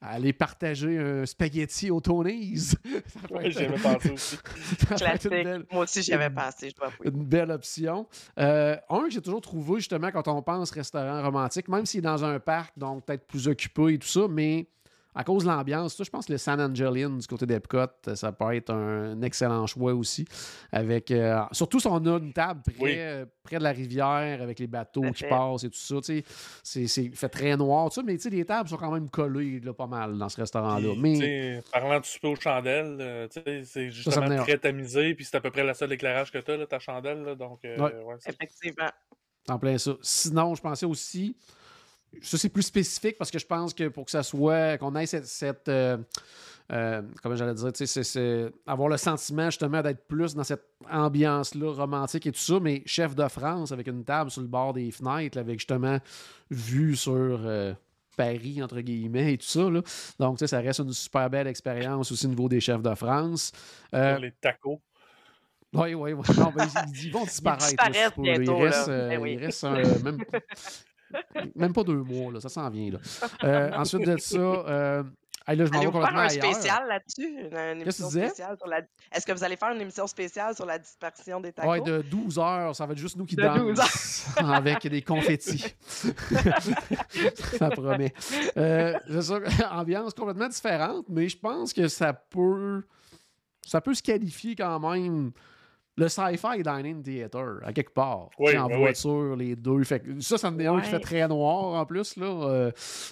aller partager un spaghetti au Tony's. [LAUGHS] être- j'y avais pensé aussi. [LAUGHS] Classique. une belle, Moi aussi, j'y avais pensé, je dois avouer. une belle option. Euh, un que j'ai toujours trouvé, justement, quand on pense restaurant romantique, même s'il est dans un parc, donc peut-être plus occupé et tout ça, mais à cause de l'ambiance, ça, je pense que le San Angelin du côté d'Epcot, ça peut être un excellent choix aussi. Avec, euh, surtout si on a une table près, Oui. euh, près de la rivière avec les bateaux qui passent et tout ça. tu sais, C'est, fait très noir, tout ça, mais tu sais, les tables sont quand même collées là, pas mal dans ce restaurant-là. Mais parlant du souper aux chandelles, euh, tu sais, c'est justement très tamisé, puis c'est à peu près la seule éclairage que tu as, ta chandelle. là, donc, euh, Ouais. Effectivement. En plein ça. Sinon, je pensais aussi, ça, c'est plus spécifique parce que je pense que pour que ça soit, qu'on ait cette. cette euh, euh, comment j'allais dire, c'est avoir le sentiment justement d'être plus dans cette ambiance-là romantique et tout ça, mais chef de France avec une table sur le bord des fenêtres, avec justement vue sur euh, Paris, entre guillemets, et tout ça. Là. Donc, ça reste une super belle expérience aussi au niveau des chefs de France. Euh, les tacos. Oui, oui, oui. Non, ben, ils, vont [LAUGHS] disparaître. Ils disparaissent bientôt. Il reste, euh, ben il reste même, [LAUGHS] même, pas deux mois, là, ça s'en vient. Là. [LAUGHS] Euh, ensuite de ça, euh, là, je m'en vais complètement faire un spécial là-dessus? Qu'est-ce que tu disais? La... Est-ce que vous allez faire une émission spéciale sur la dispersion des tacos? Oui, de 12 heures. Ça va être juste nous qui de dansent [LAUGHS] avec des confettis. [LAUGHS] ça promet. Euh, ça, ambiance complètement différente, mais je pense que ça peut, ça peut se qualifier quand même le sci-fi dining theater, à quelque part. Oui, en voiture, les deux. Fait, ça, ça me dit un qui fait très noir en plus. Là, euh,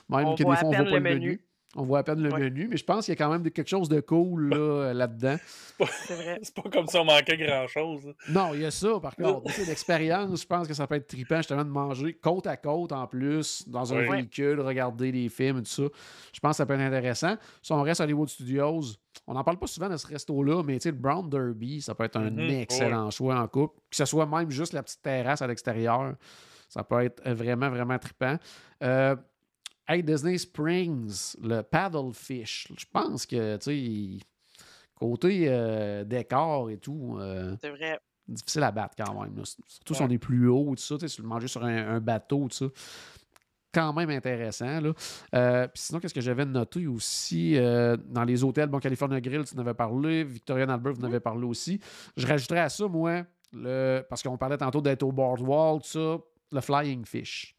même on que des fois, on voit pas le menu. On voit à peine le menu, mais je pense qu'il y a quand même quelque chose de cool là, [LAUGHS] là-dedans. C'est vrai. [LAUGHS] C'est pas comme si on manquait grand-chose. Non, il y a ça, par contre. L'expérience, je pense que ça peut être trippant justement de manger côte à côte en plus, dans un véhicule, regarder des films et tout ça. Je pense que ça peut être intéressant. Si on reste à Hollywood Studios, on n'en parle pas souvent de ce resto-là, mais le Brown Derby, ça peut être un Mhm. excellent choix en couple. Que ce soit même juste la petite terrasse à l'extérieur, ça peut être vraiment, vraiment trippant. Euh, hey, Disney Springs, le Paddlefish, je pense que, tu sais, côté euh, décor et tout, euh, C'est vrai. difficile à battre quand même. là. Surtout si on est plus haut, tout ça, tu sais, si le manger sur un, un bateau, tout ça. Quand même intéressant. Là. Euh, puis sinon, qu'est-ce que j'avais noté aussi euh, dans les hôtels? Bon, California Grill, tu en avais parlé. Victoria and Albert, vous en avez parlé aussi. Je rajouterais à ça, moi, le, parce qu'on parlait tantôt d'être au boardwalk, tout ça, le Flying Fish.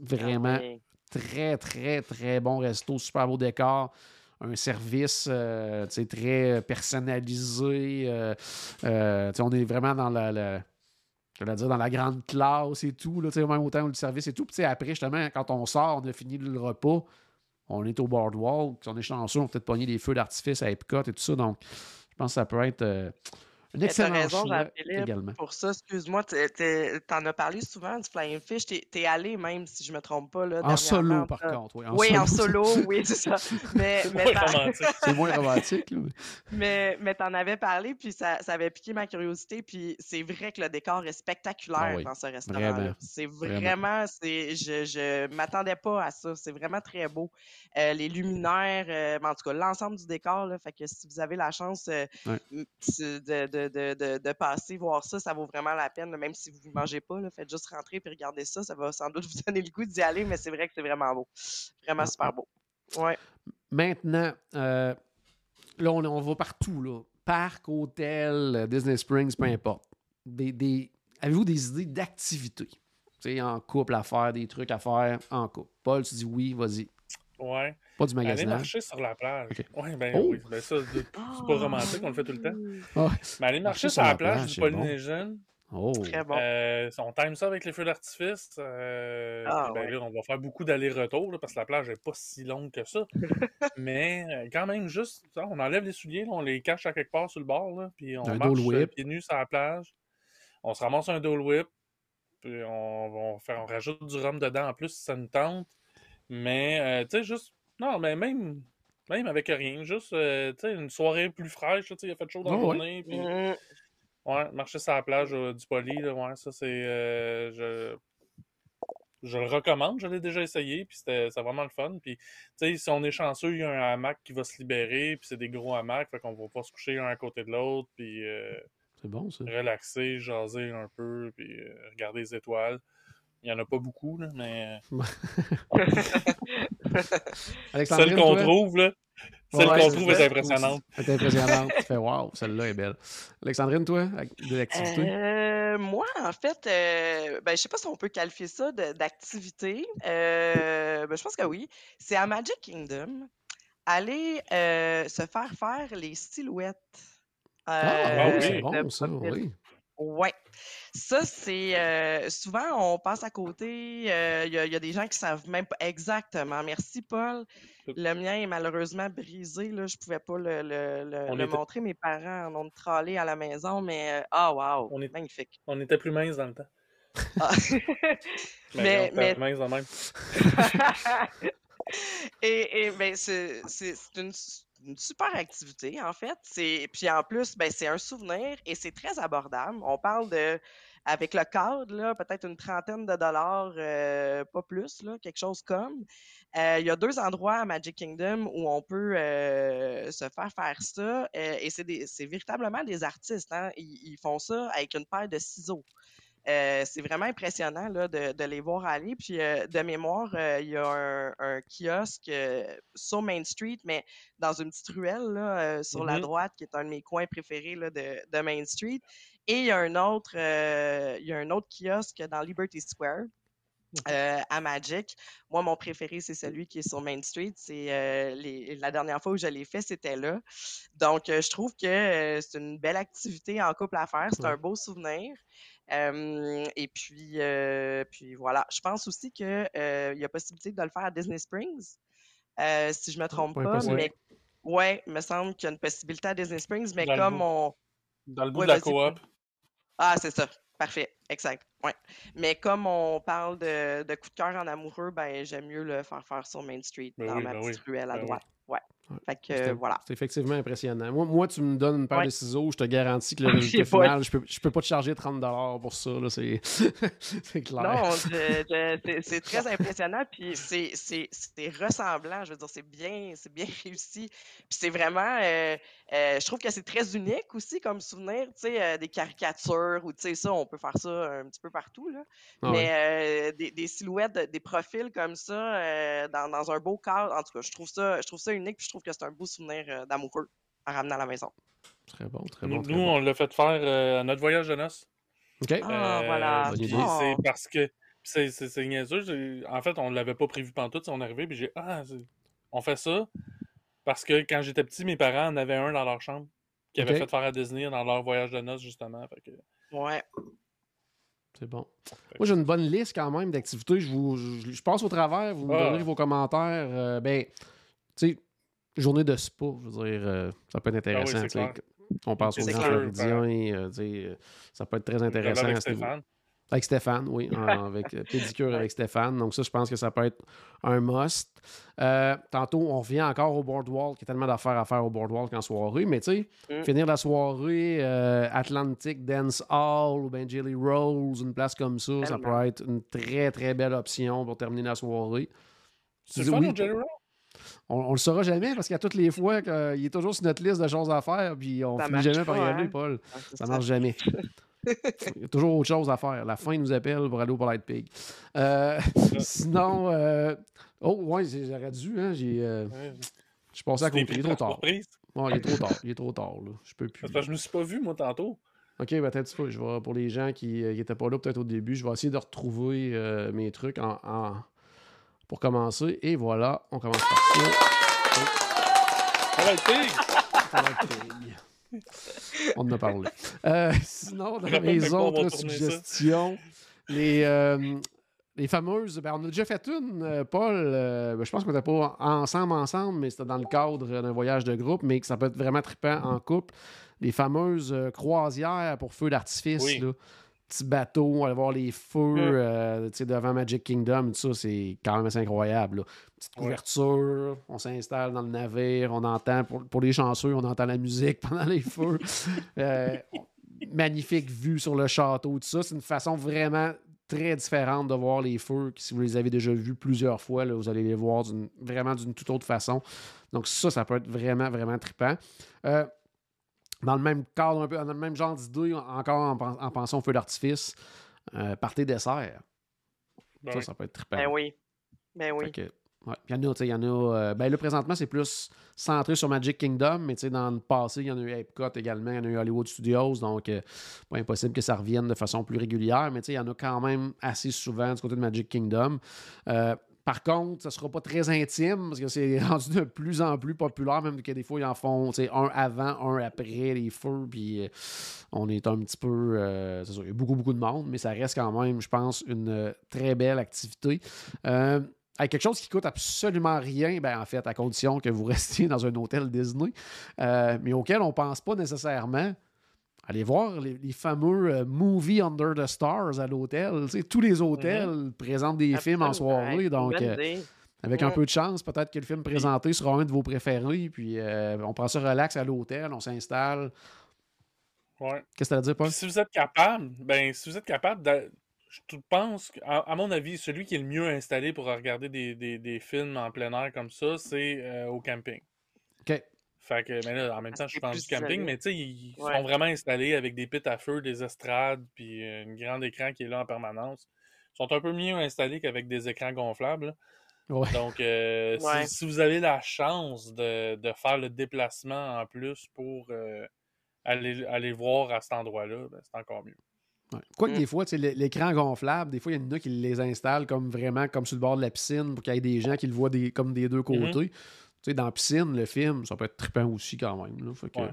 Vraiment Ah oui. Très, très, très bon resto, super beau décor. Un service euh, très personnalisé. euh, euh, on est vraiment dans la, la- je dire dans la grande classe et tout, là, même autant où le service et tout. Après, justement, quand on sort, on a fini le repas, on est au boardwalk, on est chanceux, on peut peut-être pogner des feux d'artifice à Epcot et tout ça. Donc, je pense que ça peut être euh, un excellent raison, Jean-Philippe, également. Pour ça, excuse-moi, t'en as parlé souvent du Flying Fish. T'es es allé même, si je me trompe pas. Là, En solo, par contre. Oui, en oui, en solo, oui, c'est ça. [LAUGHS] Mais. C'est moins romantique. là, [LAUGHS] mais- mais, t'en avais parlé, puis ça, ça avait piqué ma curiosité. Puis c'est vrai que le décor est spectaculaire Ah oui, dans ce restaurant. C'est vraiment. vraiment, c'est, je, je m'attendais pas à ça. C'est vraiment très beau. Euh, les luminaires, euh, en tout cas, l'ensemble du décor. Là, fait que si vous avez la chance euh, Ouais. de, de, de, passer voir ça, ça vaut vraiment la peine. Même si vous ne mangez pas, faites juste rentrer et regarder ça. Ça va sans doute [LAUGHS] vous donner le goût d'y aller, mais c'est vrai que c'est vraiment beau. Vraiment super beau. Ouais. Maintenant, euh, là, on, on va partout. Là. Parc, hôtel, Disney Springs, peu importe. Des, des- Avez-vous des idées d'activités? En couple à faire, des trucs à faire en couple. Paul, tu dis oui, vas-y. Ouais. Pas du Aller magasinage. marcher sur la plage. Ok. Ouais, ben Oh! oui. Ben ça, c'est pas romantique, on le fait tout le temps. Ah, Mais aller marcher sur la plage du bon. Polynésien, Oh. Très bon. euh, on time ça avec les feux d'artifice. euh, Ah, ben ouais. là, on va faire beaucoup d'allers-retours parce que la plage n'est pas si longue que ça. [LAUGHS] Mais euh, quand même, juste, on enlève les souliers, là, on les cache à quelque part sur le bord, là, puis on Un marche pieds nus sur la plage. On se ramasse un Dole Whip, puis on, on, fait, on rajoute du rhum dedans en plus si ça nous tente. Mais, euh, tu sais, juste, non, mais même, même avec rien, juste, euh, tu sais, une soirée plus fraîche, tu sais, il a fait chaud dans la Ah ouais. journée, puis Mm. Ouais, marcher sur la plage euh, du Poly, là, ouais, ça c'est. euh, je... je le recommande, je l'ai déjà essayé, puis c'était c'est vraiment le fun. Puis, tu sais, si on est chanceux, il y a un hamac qui va se libérer, puis c'est des gros hamacs, fait qu'on va pas se coucher un à côté de l'autre, puis euh, C'est bon, ça. relaxer, jaser un peu, puis euh, regarder les étoiles. Il y en a pas beaucoup, là, mais. [LAUGHS] [LAUGHS] Alexandrine, Celle qu'on trouve, là. Celle Ouais, qu'on trouve est impressionnante. C'est impressionnant. tu fais wow, celle-là est belle. Alexandrine, toi, de l'activité? Euh, moi, en fait, euh, ben, je sais pas si on peut qualifier ça de- d'activité. Euh, ben, je pense que oui. C'est à Magic Kingdom. Aller euh, se faire faire les silhouettes. ah, oui, c'est euh, bon, ça, oui. Ouais. Ça, c'est euh, souvent on passe à côté. euh, Il y, a- il y a des gens qui savent même pas exactement. Merci, Paul. Le mien est malheureusement brisé. Là, je pouvais pas le, le- le- On le était- montrer. Mes parents en ont trôlé à la maison, mais euh, ah wow, On est- magnifique. On était plus minces dans le temps. Ah. [LAUGHS] mais, mais... Mince de même. [LAUGHS] et, et ben, c'est une, une, super activité, en fait. Puis en plus, ben, c'est un souvenir et c'est très abordable. On parle de avec le cadre, peut-être une trentaine de dollars, euh, pas plus, quelque chose comme. Euh, il y a deux endroits à Magic Kingdom où on peut euh, se faire faire ça. et c'est véritablement des artistes. Hein. ils, font ça avec une paire de ciseaux. Euh, c'est vraiment impressionnant là, de, les voir aller. Puis euh, de mémoire, euh, il y a un, kiosque sur Main Street, mais dans une petite ruelle là, sur la mm-hmm. droite, qui est un de mes coins préférés là, de, Main Street. Et il y a un autre, il y a un autre kiosque dans Liberty Square. À Magic. Moi, mon préféré, c'est celui qui est sur Main Street. C'est la dernière fois où je l'ai fait, c'était là. Donc, je trouve que c'est une belle activité en couple à faire. C'est un beau souvenir et puis, puis voilà. Je pense aussi qu'il il y a possibilité de le faire à Disney Springs, si je ne me trompe pas. Mais ouais, il me semble qu'il y a une possibilité à Disney Springs, mais comme on. Dans le bout de la coop. Ah, c'est ça. Parfait, exact. Ouais. Mais comme on parle de, de coup de cœur en amoureux, ben j'aime mieux le faire faire sur Main Street, ben dans ma ben petite ruelle à ben droite. Ouais. Fait que, voilà. C'est effectivement impressionnant. Moi, moi, tu me donnes une paire de ciseaux, je te garantis que le [LAUGHS] résultat final, je peux, je peux pas te charger 30$ pour ça. [LAUGHS] C'est clair. Non, c'est très impressionnant. Puis c'est ressemblant. Je veux dire, c'est bien, bien [LAUGHS] réussi. Puis c'est vraiment. Euh, euh, je trouve que c'est très unique aussi comme souvenir, tu sais, euh, des caricatures ou tu sais, ça, on peut faire ça un petit peu partout. Là. Ah Mais des, des, silhouettes, des profils comme ça dans, dans, un beau cadre, en tout cas, je trouve ça, je trouve ça unique. Puis je trouve que c'est un beau souvenir euh, d'amoureux à ramener à la maison. Très bon, très bon. Nous, on l'a fait faire euh, à notre voyage de noces. OK. Ah, voilà. C'est oh. parce que. C'est niaiseux. En fait, on ne l'avait pas prévu pendant tout. On est arrivé, puis j'ai. Ah, on fait ça. Parce que quand j'étais petit, mes parents en avaient un dans leur chambre qui avait fait faire à Disney dans leur voyage de noces, justement. Fait que... Ouais. C'est bon. Moi, j'ai une bonne liste quand même d'activités. Je, vous, je, passe au travers, vous me ah. donnerez vos commentaires. Euh, ben, tu sais, journée de spa, je veux dire, euh, ça peut être ah intéressant. on pense aux gens euh, euh, ça peut être très intéressant. Avec Stéphane. Avec Stéphane, oui, [LAUGHS] avec pédicure avec Stéphane. Donc ça, je pense que ça peut être un must. tantôt, on revient encore au boardwalk. Il y a tellement d'affaires à faire au boardwalk en soirée, mais tu sais, mm. finir la soirée Atlantic Dance Hall ou ben Jelly Rolls, une place comme ça, ça peut être une très très belle option pour terminer la soirée. C'est fun Jelly Rolls? On, le saura jamais parce qu'à toutes les fois qu'il est toujours sur notre liste de choses à faire, puis on ne finit jamais par y aller, hein? Paul. Ça ça marche jamais. Il y a toujours autre chose à faire. La fin nous appelle pour aller au Polite Pig. Euh, [LAUGHS] sinon, euh... oh, ouais, j'aurais dû. Hein, j'ai, euh... Je pensais à côté. Il est trop tard. il est trop tard. Il est trop tard. Là. Je peux plus. je me suis pas vu, moi, tantôt. Ok, ben, peut-être je vais, pour les gens qui n'étaient euh, pas là, peut-être au début, je vais essayer de retrouver euh, mes trucs en, pour commencer. Et voilà, on commence par ça. On en a parlé. Euh, sinon, dans les autres suggestions, les, euh, les fameuses. Ben, on a déjà fait une, euh, Paul. Ben, je pense qu'on n'était pas ensemble, ensemble, mais c'était dans le cadre d'un voyage de groupe, mais que ça peut être vraiment trippant en couple. Les fameuses croisières pour feu d'artifice. Oui petit bateau, aller voir les feux euh, devant Magic Kingdom, tout ça, c'est quand même assez incroyable. Petite couverture, on s'installe dans le navire, on entend, pour, les chanceux, on entend la musique [LAUGHS] pendant les feux. Euh, magnifique vue sur le château, tout ça. C'est une façon vraiment très différente de voir les feux. Si vous les avez déjà vus plusieurs fois, là, vous allez les voir vraiment d'une toute autre façon. Donc ça, ça peut être vraiment, vraiment trippant. Euh, dans le même cadre, un peu, dans le même genre d'idée, encore en, pensant au feu d'artifice, euh, partez dessert. Ben ça, ça peut être trippant. Ben oui. Ben oui. Il y en a, il y en a. Euh, ben là, présentement, c'est plus centré sur Magic Kingdom, mais dans le passé, il y en a eu Epcot également, il y en a eu Hollywood Studios, donc euh, pas impossible que ça revienne de façon plus régulière, mais il y en a quand même assez souvent du côté de Magic Kingdom. Euh, par contre, ça ne sera pas très intime parce que c'est [LAUGHS] rendu de plus en plus populaire, même que des fois, ils en font un avant, un après les feux, puis euh, on est un petit peu. Euh, sûr, il y a beaucoup, beaucoup de monde, mais ça reste quand même, je pense, une euh, très belle activité. avec quelque chose qui coûte absolument rien, ben, en fait, à condition que vous [LAUGHS] restiez dans un hôtel Disney, mais auquel on ne pense pas nécessairement. Allez voir les, les fameux euh, Movie Under the Stars à l'hôtel. Tu sais, tous les hôtels présentent des films en soirée. Donc, euh, avec un peu de chance, peut-être que le film présenté sera un de vos préférés. Puis euh, on prend ça relax à l'hôtel, on s'installe. Ouais. Qu'est-ce que tu as à dire, Paul? Puis si vous êtes capable, ben si vous êtes capable, de- je pense, à, à mon avis, celui qui est le mieux installé pour regarder des, des- des films en plein air comme ça, c'est euh, au camping. Fait que, mais là, en même temps, je pense du camping, mais tu sais, ils Ouais. sont vraiment installés avec des pits à feu, des estrades, puis euh, une grande écran qui est là en permanence. Ils sont un peu mieux installés qu'avec des écrans gonflables. Ouais. Donc, euh, si- Ouais. si, vous avez la chance de, de faire le déplacement en plus pour euh, aller, aller voir à cet endroit-là, ben, c'est encore mieux. Ouais. Quoique Mm. des fois, tu sais, l'é- l'écran gonflable, des fois, il y en a qui les installent comme vraiment comme sur le bord de la piscine pour qu'il y ait des gens qui le voient des, comme des deux Mm-hmm. côtés. Tu sais, dans la piscine, le film, ça peut être trippant aussi quand même. là. Fait que, Ouais.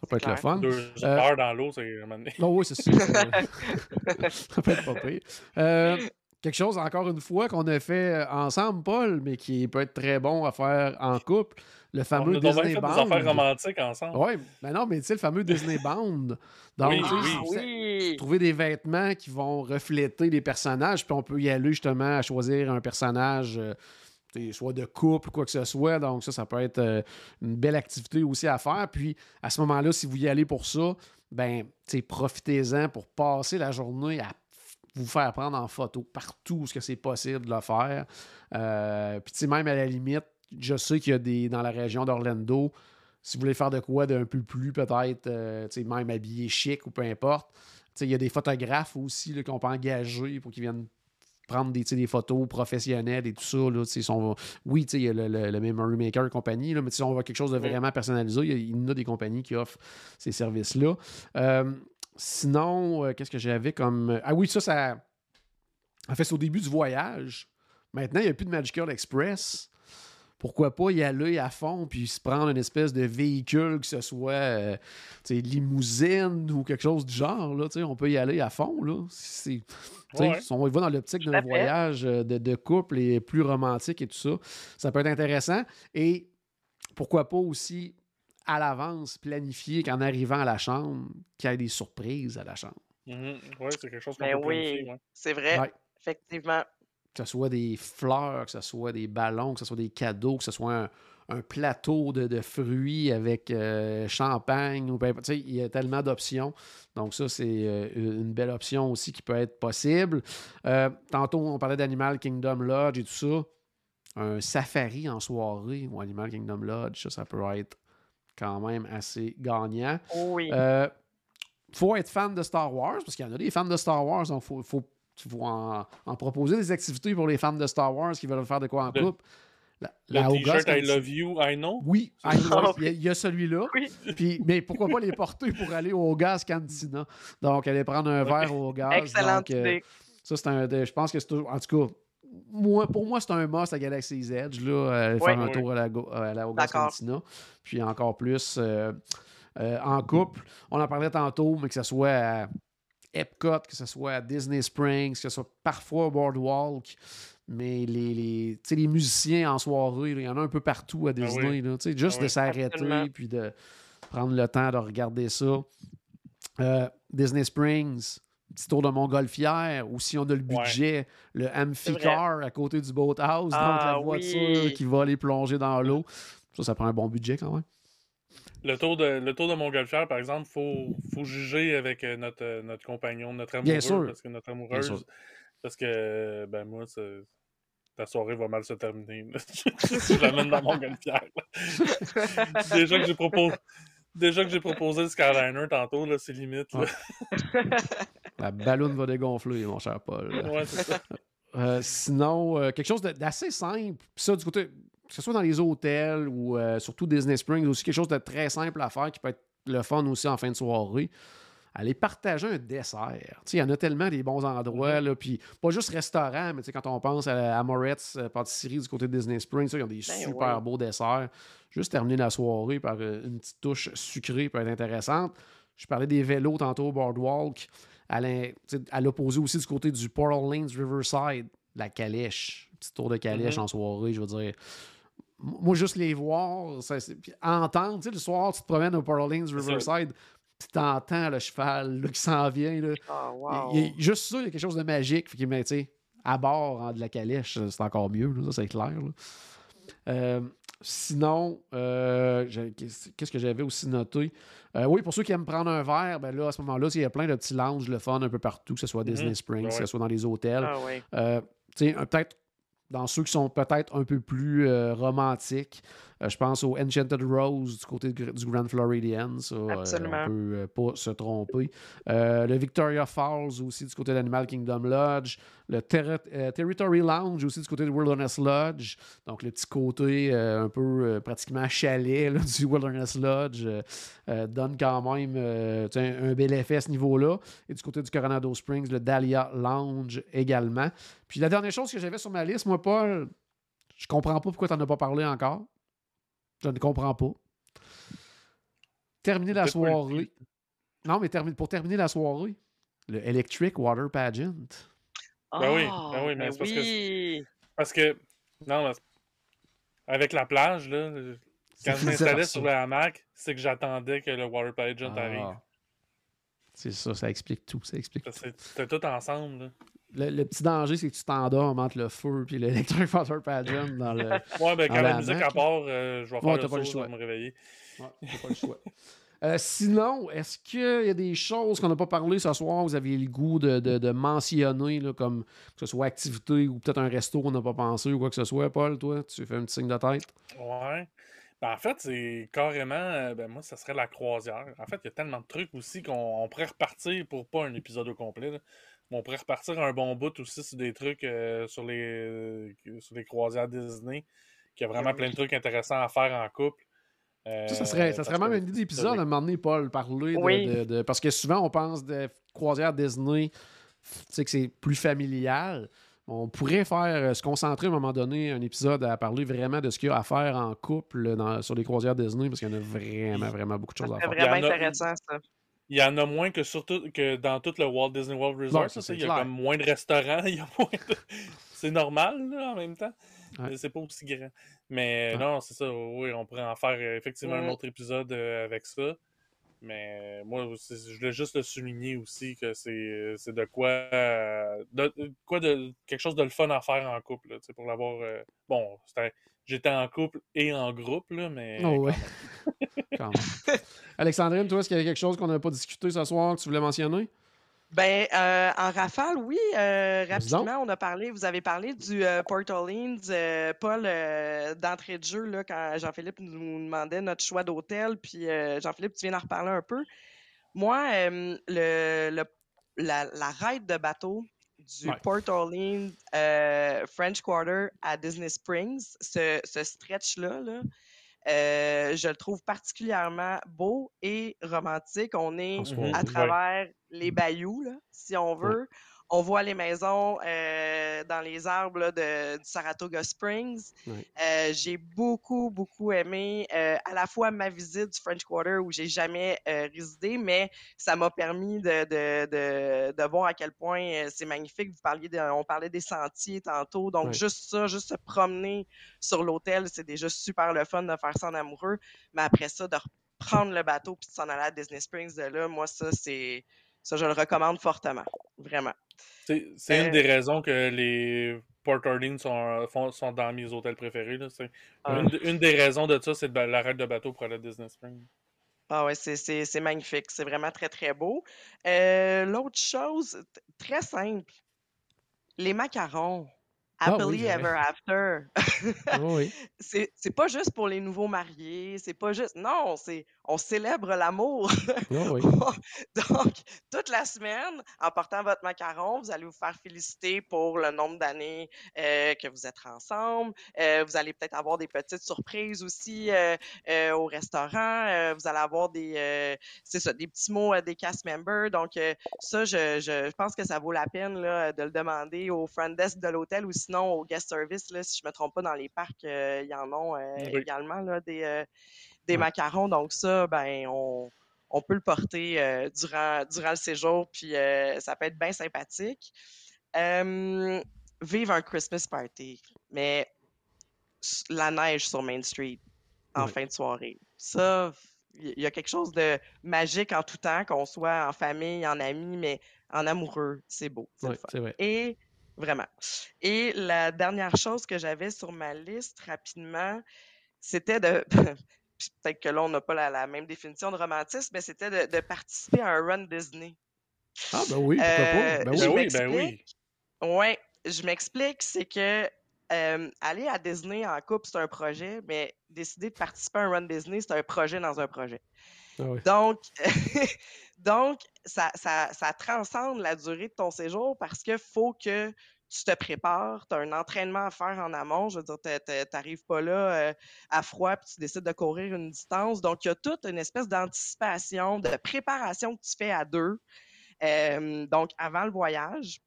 Ça peut être le fun. Deux Euh, heures dans l'eau, c'est un moment donné. Non, oui, c'est ça. [LAUGHS] [LAUGHS] ça peut être pas pire. Euh, quelque chose, encore une fois, qu'on a fait euh, ensemble, Paul, mais qui peut être très bon à faire en couple. Le On fameux a donc bien Disney fait des affaires romantiques ensemble. Oui, mais non, mais tu sais, le fameux Disney Bound. [LAUGHS] Donc, Oui. Ah oui! trouver des vêtements qui vont refléter les personnages, puis on peut y aller justement à choisir un personnage, euh, soit de couple ou quoi que ce soit. Donc, ça, ça peut être euh, une belle activité aussi à faire. Puis, à ce moment-là, si vous y allez pour ça, ben, profitez-en pour passer la journée à vous faire prendre en photo partout où c'est possible de le faire. Euh, puis, même à la limite, je sais qu'il y a des dans la région d'Orlando, si vous voulez faire de quoi d'un peu plus peut-être, euh, même habillé chic ou peu importe, il y a des photographes aussi qu'on peut engager pour qu'ils viennent prendre des, photos professionnelles et tout ça. Là, oui, il y a le, le- le Memory Maker et compagnie, là, mais si on va quelque chose de vraiment personnalisé, il y, a- il y en a des compagnies qui offrent ces services-là. Euh, sinon, euh, qu'est-ce que j'avais comme. Ah oui, ça, ça. En fait, c'est au début du voyage. Maintenant, il n'y a plus de Magical Express. Pourquoi pas y aller à fond puis se prendre une espèce de véhicule, que ce soit euh, tu sais, limousine ou quelque chose du genre. Là, tu sais, on peut y aller à fond. Là. Ouais. On y va dans l'optique d'un voyage euh, de, de couple et plus romantique et tout ça. Ça peut être intéressant. Et pourquoi pas aussi à l'avance planifier qu'en arrivant à la chambre, qu'il y ait des surprises à la chambre. Mhm. Ouais, c'est quelque chose qu'on Ben oui, ouais. c'est vrai, Ouais. effectivement. Que ce soit des fleurs, que ce soit des ballons, que ce soit des cadeaux, que ce soit un, un plateau de, de fruits avec euh, champagne. Ou, il y a tellement d'options. Donc ça, c'est euh, une belle option aussi qui peut être possible. Euh, tantôt, on parlait d'Animal Kingdom Lodge et tout ça. Un safari en soirée ou Animal Kingdom Lodge, ça, ça peut être quand même assez gagnant. Oui. Faut être fan de Star Wars, parce qu'il y en a des fans de Star Wars, donc faut, faut, faut en, en proposer des activités pour les fans de Star Wars qui veulent faire de quoi en Le- couple. La, Le la t-shirt I love you, I know. Oui, I [LAUGHS] know, il y a- il y a, celui-là. Oui. Mais pourquoi pas les porter pour aller au gaz Cantina? Donc, aller prendre un verre au gaz. Excellente donc, euh, ça, c'est un. Je pense que c'est toujours. En tout cas, moi, pour moi, c'est un must à Galaxy's Edge, là, Ouais. faire un tour à la, go- à la. Cantina. Puis encore plus euh, euh, en couple. On en parlait tantôt, mais que ce soit à Epcot, que ce soit à Disney Springs, que ce soit parfois au Boardwalk. Mais les, les, les musiciens en soirée, il y en a un peu partout à Disney. oui. là, tu sais, juste Ah de s'arrêter puis de prendre le temps de regarder ça. Euh, Disney Springs, petit tour de montgolfière, ou si on a le Ouais. budget, le Amphicar à côté du boathouse, donc Ah, la voiture oui. qui va aller plonger dans l'eau. Ça, ça prend un bon budget quand même. Le tour de, le tour de Montgolfière, par exemple, il faut, faut juger avec euh, notre, euh, notre compagnon, notre amoureux. Bien sûr. Parce que notre Bien amoureuse. sûr. Parce que, ben, moi, la soirée va mal se terminer. là. [LAUGHS] [LAUGHS] je l'amène dans Montgolfière. [LAUGHS] Déjà que j'ai proposé. Déjà que j'ai proposé le Skyliner tantôt, là, c'est limite. Là. La ballonne va dégonfler, mon cher Paul. Ouais, c'est ça. Euh, sinon, euh, quelque chose d'assez simple. Puis ça, du côté, que ce soit dans les hôtels ou euh, surtout Disney Springs, aussi quelque chose de très simple à faire qui peut être le fun aussi en fin de soirée. Aller partager un dessert. Il y en a tellement des bons endroits. Là, puis pas juste restaurant, mais quand on pense à, à Moretz euh, Pâtisserie du côté de Disney Springs, ils ont des Ben super ouais. beaux desserts. Juste terminer la soirée par euh, une petite touche sucrée peut être intéressante. Je parlais des vélos tantôt au Boardwalk. À l'opposé aussi du côté du Portal Lanes Riverside, la calèche. Petit tour de calèche Mhm. en soirée, je veux dire. Moi, juste les voir, ça, puis entendre, tu sais, le soir, tu te promènes au ça. Riverside, puis t'entends le cheval là, qui s'en vient. Là. Oh, Il- wow. il- il- juste ça, il y a quelque chose de magique. Fait qu'il met, tu sais, à bord en de la calèche, c'est encore mieux, là, ça c'est clair. là. Euh, sinon, euh, qu'est-ce que j'avais aussi noté? Euh, oui, pour ceux qui aiment prendre un verre, ben là, à ce moment-là, il y a plein de petits lounges, le fun un peu partout, que ce soit à Disney Mhm. Springs, Ouais. que ce soit dans les hôtels. Ah, ouais. Euh, tu sais, un- peut-être dans ceux qui sont peut-être un peu plus euh, romantiques, euh, je pense au Enchanted Rose du côté du du Grand Floridian. Ça, euh, Absolument. on peut euh, pas se tromper. Le Victoria Falls aussi du côté de l'Animal Kingdom Lodge. Le Territory Lounge aussi du côté de Wilderness Lodge. Donc le petit côté un peu pratiquement chalet là, [LAUGHS] du Wilderness Lodge donne quand même un bel effet à ce niveau-là. Et du côté du Coronado Springs, le Dahlia Lounge également. Puis la dernière chose que j'avais sur ma liste, moi, Paul, je comprends pas pourquoi tu n'en as pas parlé encore. Je ne comprends pas. Terminer la soirée. Non, mais termi- pour terminer la soirée, le Electric Water Pageant. Ben oui, Ah, ben oui, mais c'est parce que. Parce que, non, mais avec la plage, là, quand je m'installais sur le hamac, c'est que j'attendais que le Water Pageant Ah. arrive. C'est ça, ça explique tout. Ça explique C'était tout ensemble. là. Le, le petit danger, c'est que tu t'endors entre le feu et l'Electric Water Pageant dans le. [LAUGHS] Ouais, ben En quand la musique à part, euh, je vais faire Ouais, le pas le choix. me réveiller. Ouais, pas le choix. [LAUGHS] Euh, sinon, est-ce qu'il y a des choses qu'on n'a pas parlé ce soir, vous aviez le goût de, de- de mentionner, là, comme que ce soit activité ou peut-être un resto qu'on n'a pas pensé ou quoi que ce soit, Paul, toi, tu fais un petit signe de tête? Ouais. Ben, en fait, c'est carrément. euh, Ben, moi, ça serait la croisière. En fait, il y a tellement de trucs aussi qu'on on pourrait repartir pour pas un épisode au complet. là. On pourrait repartir un bon bout aussi sur des trucs euh, sur, les, euh, sur les croisières Disney. Qu'il y a vraiment plein de trucs intéressants à faire en couple. Euh, Ça, ça serait, ça serait parce même que une idée c'est d'épisode à un moment donné, Paul, parler de, Oui. de- de- Parce que souvent, on pense de croisière Disney, tu sais que c'est plus familial. On pourrait faire euh, se concentrer à un moment donné, un épisode à parler vraiment de ce qu'il y a à faire en couple dans- sur les croisières Disney, parce qu'il y en a vraiment, vraiment beaucoup de choses à faire. vraiment en a- intéressant, ça. Il y en a moins que, surtout, que dans tout le Walt Disney World Resort. Ça, il y a clair. comme moins de restaurants. [LAUGHS] il y a moins de- [LAUGHS] C'est normal là, en même temps. Ouais. Mais C'est pas aussi grand. Mais Ouais. non, c'est ça. Oui, on pourrait en faire euh, effectivement un autre épisode euh, avec ça. Mais euh, moi, je voulais juste le souligner aussi que c'est c'est de quoi. euh, de, de quoi de quelque chose de le fun à faire en couple. là, tu sais, pour l'avoir. euh, bon, c'était- j'étais en couple et en groupe, là, mais. Oh, ouais. [LAUGHS] Quand même. Alexandrine, toi, est-ce qu'il y a quelque chose qu'on n'a pas discuté ce soir que tu voulais mentionner? Ben, euh, en rafale, oui, euh, rapidement, on a parlé, vous avez parlé du euh, Port Orleans, euh, Paul, euh, d'entrée de jeu, là, quand Jean-Philippe nous demandait notre choix d'hôtel, puis euh, Jean-Philippe, tu viens d'en reparler un peu. Moi, euh, le, le- la, la ride de bateau du Ouais. Port Orleans euh, French Quarter à Disney Springs, ce, ce stretch-là, là, euh, je le trouve particulièrement beau et romantique. On est soirée. à Ouais. travers les bayous, là, si on veut. On voit les maisons euh, dans les arbres là, de, du Saratoga Springs. Euh, j'ai beaucoup, beaucoup aimé euh, à la fois ma visite du French Quarter où j'ai jamais euh, résidé, mais ça m'a permis de, de, de, de voir à quel point c'est magnifique. Vous parliez de- on parlait des sentiers tantôt. Donc, juste ça, juste se promener sur l'hôtel, c'est déjà super le fun de faire ça en amoureux. Mais après ça, de reprendre le bateau puis de s'en aller à Disney Springs de là, moi, ça, c'est. Ça, je le recommande fortement. Vraiment. C'est c'est une Euh, des raisons que les Port Orleans sont, font- sont dans mes hôtels préférés. là. C'est- Ah. Une, une des raisons de ça, c'est de l'arrêt de bateau pour aller à Disney Springs. Ah ouais, c'est, c'est, c'est magnifique. C'est vraiment très, très beau. Euh, l'autre chose, très simple. Les macarons. Ah oui, Happily j'avais- ever after. Oh oui. [LAUGHS] c'est, c'est pas juste pour les nouveaux mariés. C'est pas juste. Non, c'est. On célèbre l'amour. Oh [LAUGHS] oui. Donc, toute la semaine, en portant votre macaron, vous allez vous faire féliciter pour le nombre d'années euh, que vous êtes ensemble. Euh, vous allez peut-être avoir des petites surprises aussi euh, euh, au restaurant. Euh, vous allez avoir des, euh, c'est ça, des petits mots des cast members. Donc, euh, ça, je, je pense que ça vaut la peine là, de le demander au front desk de l'hôtel ou sinon au guest service. Là, si je me trompe pas, dans les parcs, euh, il y en a Oui. également là, des, euh, des Ouais. macarons. Donc, ça, ben, on on peut le porter euh, durant, durant le séjour, puis euh, ça peut être bien sympathique. Euh, vive un Christmas party, mais la neige sur Main Street en Ouais. fin de soirée. Ça, Il y a quelque chose de magique en tout temps, qu'on soit en famille, en amis, mais en amoureux, c'est beau. Ouais, c'est vrai. Et vraiment. Et la dernière chose que j'avais sur ma liste rapidement, c'était de. [LAUGHS] puis Peut-être que là, on n'a pas la, la même définition de romantisme, mais c'était de, de participer à un run Disney. Ah, ben oui, pourquoi Euh, pas? Ben oui. je Ben oui, ben oui. Ouais, je m'explique, c'est que euh, aller à Disney en couple, c'est un projet, mais décider de participer à un run Disney, c'est un projet dans un projet. Ah oui. Donc, [LAUGHS] donc ça, ça, ça transcende la durée de ton séjour parce qu'il faut que tu te prépares, tu as un entraînement à faire en amont. Je veux dire, tu n'arrives pas là euh, à froid puis tu décides de courir une distance. Donc, il y a toute une espèce d'anticipation, de préparation que tu fais à deux. euh, donc, avant le voyage.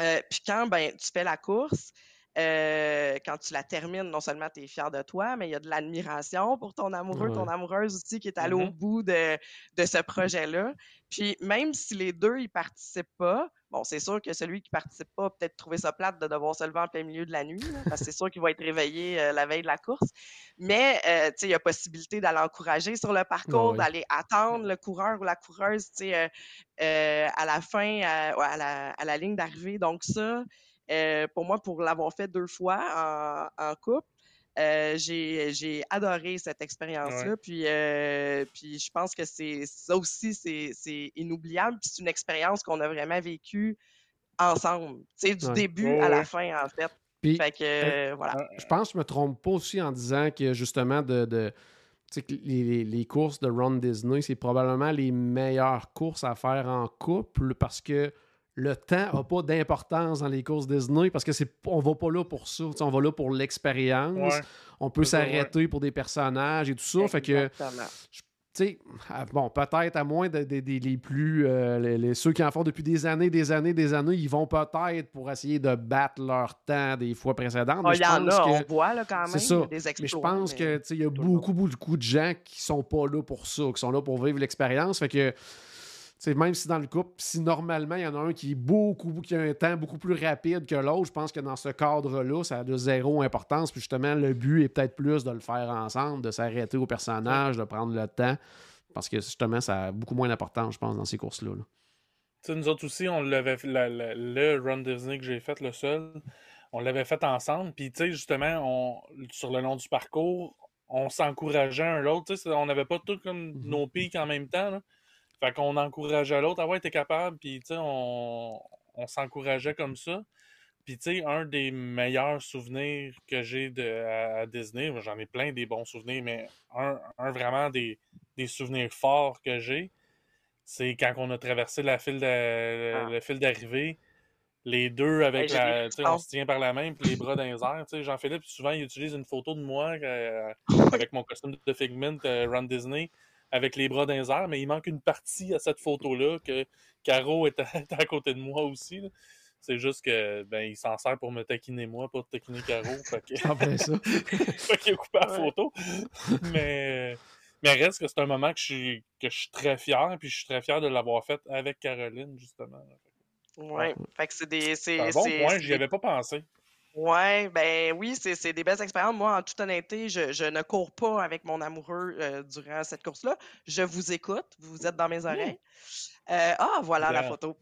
Euh, puis quand ben, tu fais la course, euh, quand tu la termines, non seulement tu es fier de toi, mais il y a de l'admiration pour ton amoureux, Ouais. ton amoureuse aussi qui est allé au Mhm. bout de, de ce projet-là. Puis même si les deux, ils participent pas, bon, c'est sûr que celui qui participe pas a peut-être trouvé ça plate de devoir se lever en plein milieu de la nuit, là, parce que c'est sûr qu'il va être réveillé euh, la veille de la course. Mais, euh, tu sais, il y a possibilité d'aller encourager sur le parcours, Ouais. d'aller attendre le coureur ou la coureuse, euh, euh, à la fin, à, à la, à la ligne d'arrivée. Donc ça, euh, pour moi, pour l'avoir fait deux fois en, en couple, euh, j'ai adoré cette expérience-là. Puis, euh, puis je pense que c'est ça aussi, c'est c'est inoubliable. Puis c'est une expérience qu'on a vraiment vécue ensemble. Tu sais, du Ouais. début Ouais, à la fin, en fait. Puis, Fait que, voilà. je pense que je me trompe pas aussi en disant que justement de, de que les courses de Ron Disney, c'est probablement les meilleures courses à faire en couple parce que le temps n'a pas d'importance dans les courses Disney parce que c'est on va pas là pour ça, on va là pour l'expérience. Ouais. On peut ouais. s'arrêter pour des personnages et tout ça. Fait que Exactement. tu sais, ah, bon, peut-être à moins des de, plus. euh, les, les- ceux qui en font depuis des années, des années, des années, ils vont peut-être pour essayer de battre leur temps des fois précédentes. Ah, mais Il je y en a, que- on voit là, quand c'est même ça. des mais je pense mais- que il y a le beaucoup, beaucoup de gens qui sont pas là pour ça, qui sont là pour vivre l'expérience. Fait que même si dans le couple, si normalement il y en a un qui est beaucoup, qui a un temps beaucoup plus rapide que l'autre, je pense que dans ce cadre-là, ça a de zéro importance. Puis justement, le but est peut-être plus de le faire ensemble, de s'arrêter au personnage, de prendre le temps. Parce que justement, ça a beaucoup moins d'importance, je pense, dans ces courses-là. là. Nous autres aussi, on l'avait fait, la- la- le Run Disney que j'ai fait, le seul, on l'avait fait ensemble. Puis, tu sais, justement, on, sur le long du parcours, on s'encourageait un l'autre. Tu sais, c'est- on n'avait pas tous comme Mhm. nos pics en même temps. Là. Fait qu'on encourageait l'autre. Ah ouais, t'es capable. Puis, tu sais, on, on s'encourageait comme ça. Puis, tu sais, un des meilleurs souvenirs que j'ai de, à, à Disney, j'en ai plein des bons souvenirs, mais un, un vraiment des, des souvenirs forts que j'ai, c'est quand on a traversé la file de- Ah. le fil d'arrivée, les deux avec la. tu sais, on se tient par la main puis les bras dans les airs. Tu sais, Jean-Philippe, souvent, il utilise une photo de moi euh, [LAUGHS] avec mon costume de Figment euh, Run Disney avec les bras dans les airs, mais il manque une partie à cette photo-là que Caro [LAUGHS] est à, est à côté de moi aussi. là. C'est juste que ben il s'en sert pour me taquiner moi, pas taquiner Caro. [LAUGHS] fait que- En plein ça. [LAUGHS] fait qu'il a coupé la Ouais. photo. mais, mais reste que c'est un moment que je, suis, que je suis très fier, puis je suis très fier de l'avoir fait avec Caroline, justement. Ouais. Fait que c'est des. C'est C'est un bon c'est- point, c'est j'y avais pas pensé. Ouais, ben oui, c'est des belles expériences. Moi, en toute honnêteté, je, je ne cours pas avec mon amoureux euh, durant cette course-là. Je vous écoute, vous êtes dans mes oreilles. Euh, ah, voilà la photo.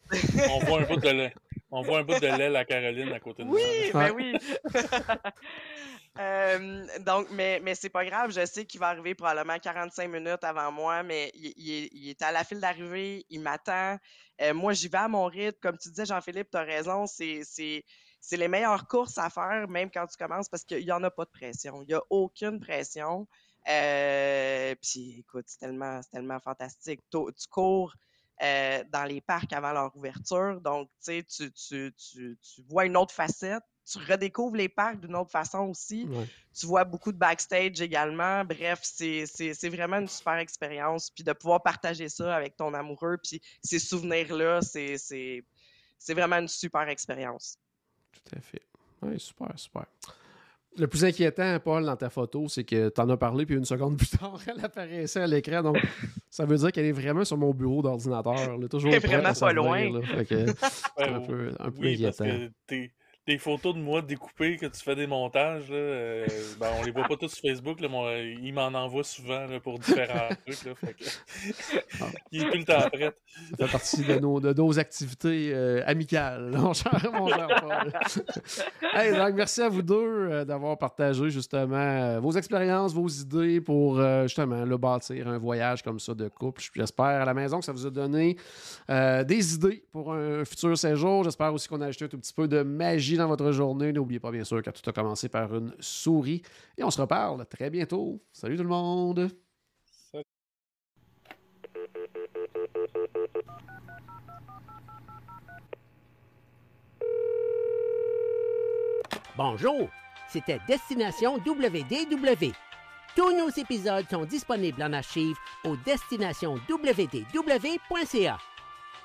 On voit un bout de lait. [LAUGHS] On voit un bout de l'aile à Caroline à côté de Oui, moi. ben oui. [LAUGHS] Euh, donc, mais, mais c'est pas grave, je sais qu'il va arriver probablement 45 minutes avant moi, mais il, il est, il est à la file d'arrivée, il m'attend. Euh, moi, j'y vais à mon rythme. Comme tu disais, Jean-Philippe, tu as raison, c'est, c'est, les meilleures courses à faire, même quand tu commences, parce qu'il n'y en a pas de pression. Il n'y a aucune pression. Euh, puis, écoute, c'est tellement, tellement fantastique. Tu, tu cours euh, dans les parcs avant leur ouverture, donc, tu sais, tu, tu, tu, tu vois une autre facette. Tu redécouvres les parcs d'une autre façon aussi. Ouais. Tu vois beaucoup de backstage également. Bref, c'est vraiment une super expérience. Puis de pouvoir partager ça avec ton amoureux, puis ces souvenirs-là, c'est vraiment une super expérience. Tout à fait. Oui, super, super. Le plus inquiétant, Paul, dans ta photo, c'est que tu en as parlé, puis une seconde plus tard, [LAUGHS] elle apparaissait à l'écran. Donc, ça veut dire qu'elle est vraiment sur mon bureau d'ordinateur. Toujours Elle est prête vraiment à pas loin. là. Fait que, [LAUGHS] c'est Ouais, un peu, un peu oui, parce inquiétant. que des photos de moi découpées que tu fais des montages, là, euh, ben, on les voit pas tous sur Facebook, là, il m'en envoie souvent là, pour différents [LAUGHS] trucs. Là, fait que... il est tout le temps prêt. Ça fait partie de nos, de nos activités euh, amicales, mon cher, mon cher Paul. [LAUGHS] hey, donc, merci à vous deux euh, d'avoir partagé justement euh, vos expériences, vos idées pour euh, justement là, bâtir un voyage comme ça de couple. J'espère à la maison que ça vous a donné euh, des idées pour un futur séjour. J'espère aussi qu'on a ajouté un tout petit peu de magie dans votre journée. N'oubliez pas, bien sûr, que tout a commencé par une souris. Et on se reparle très bientôt. Salut tout le monde! Bonjour, c'était Destination WDW. Tous nos épisodes sont disponibles en archive au destinationwdw.ca.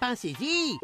Pensez-y!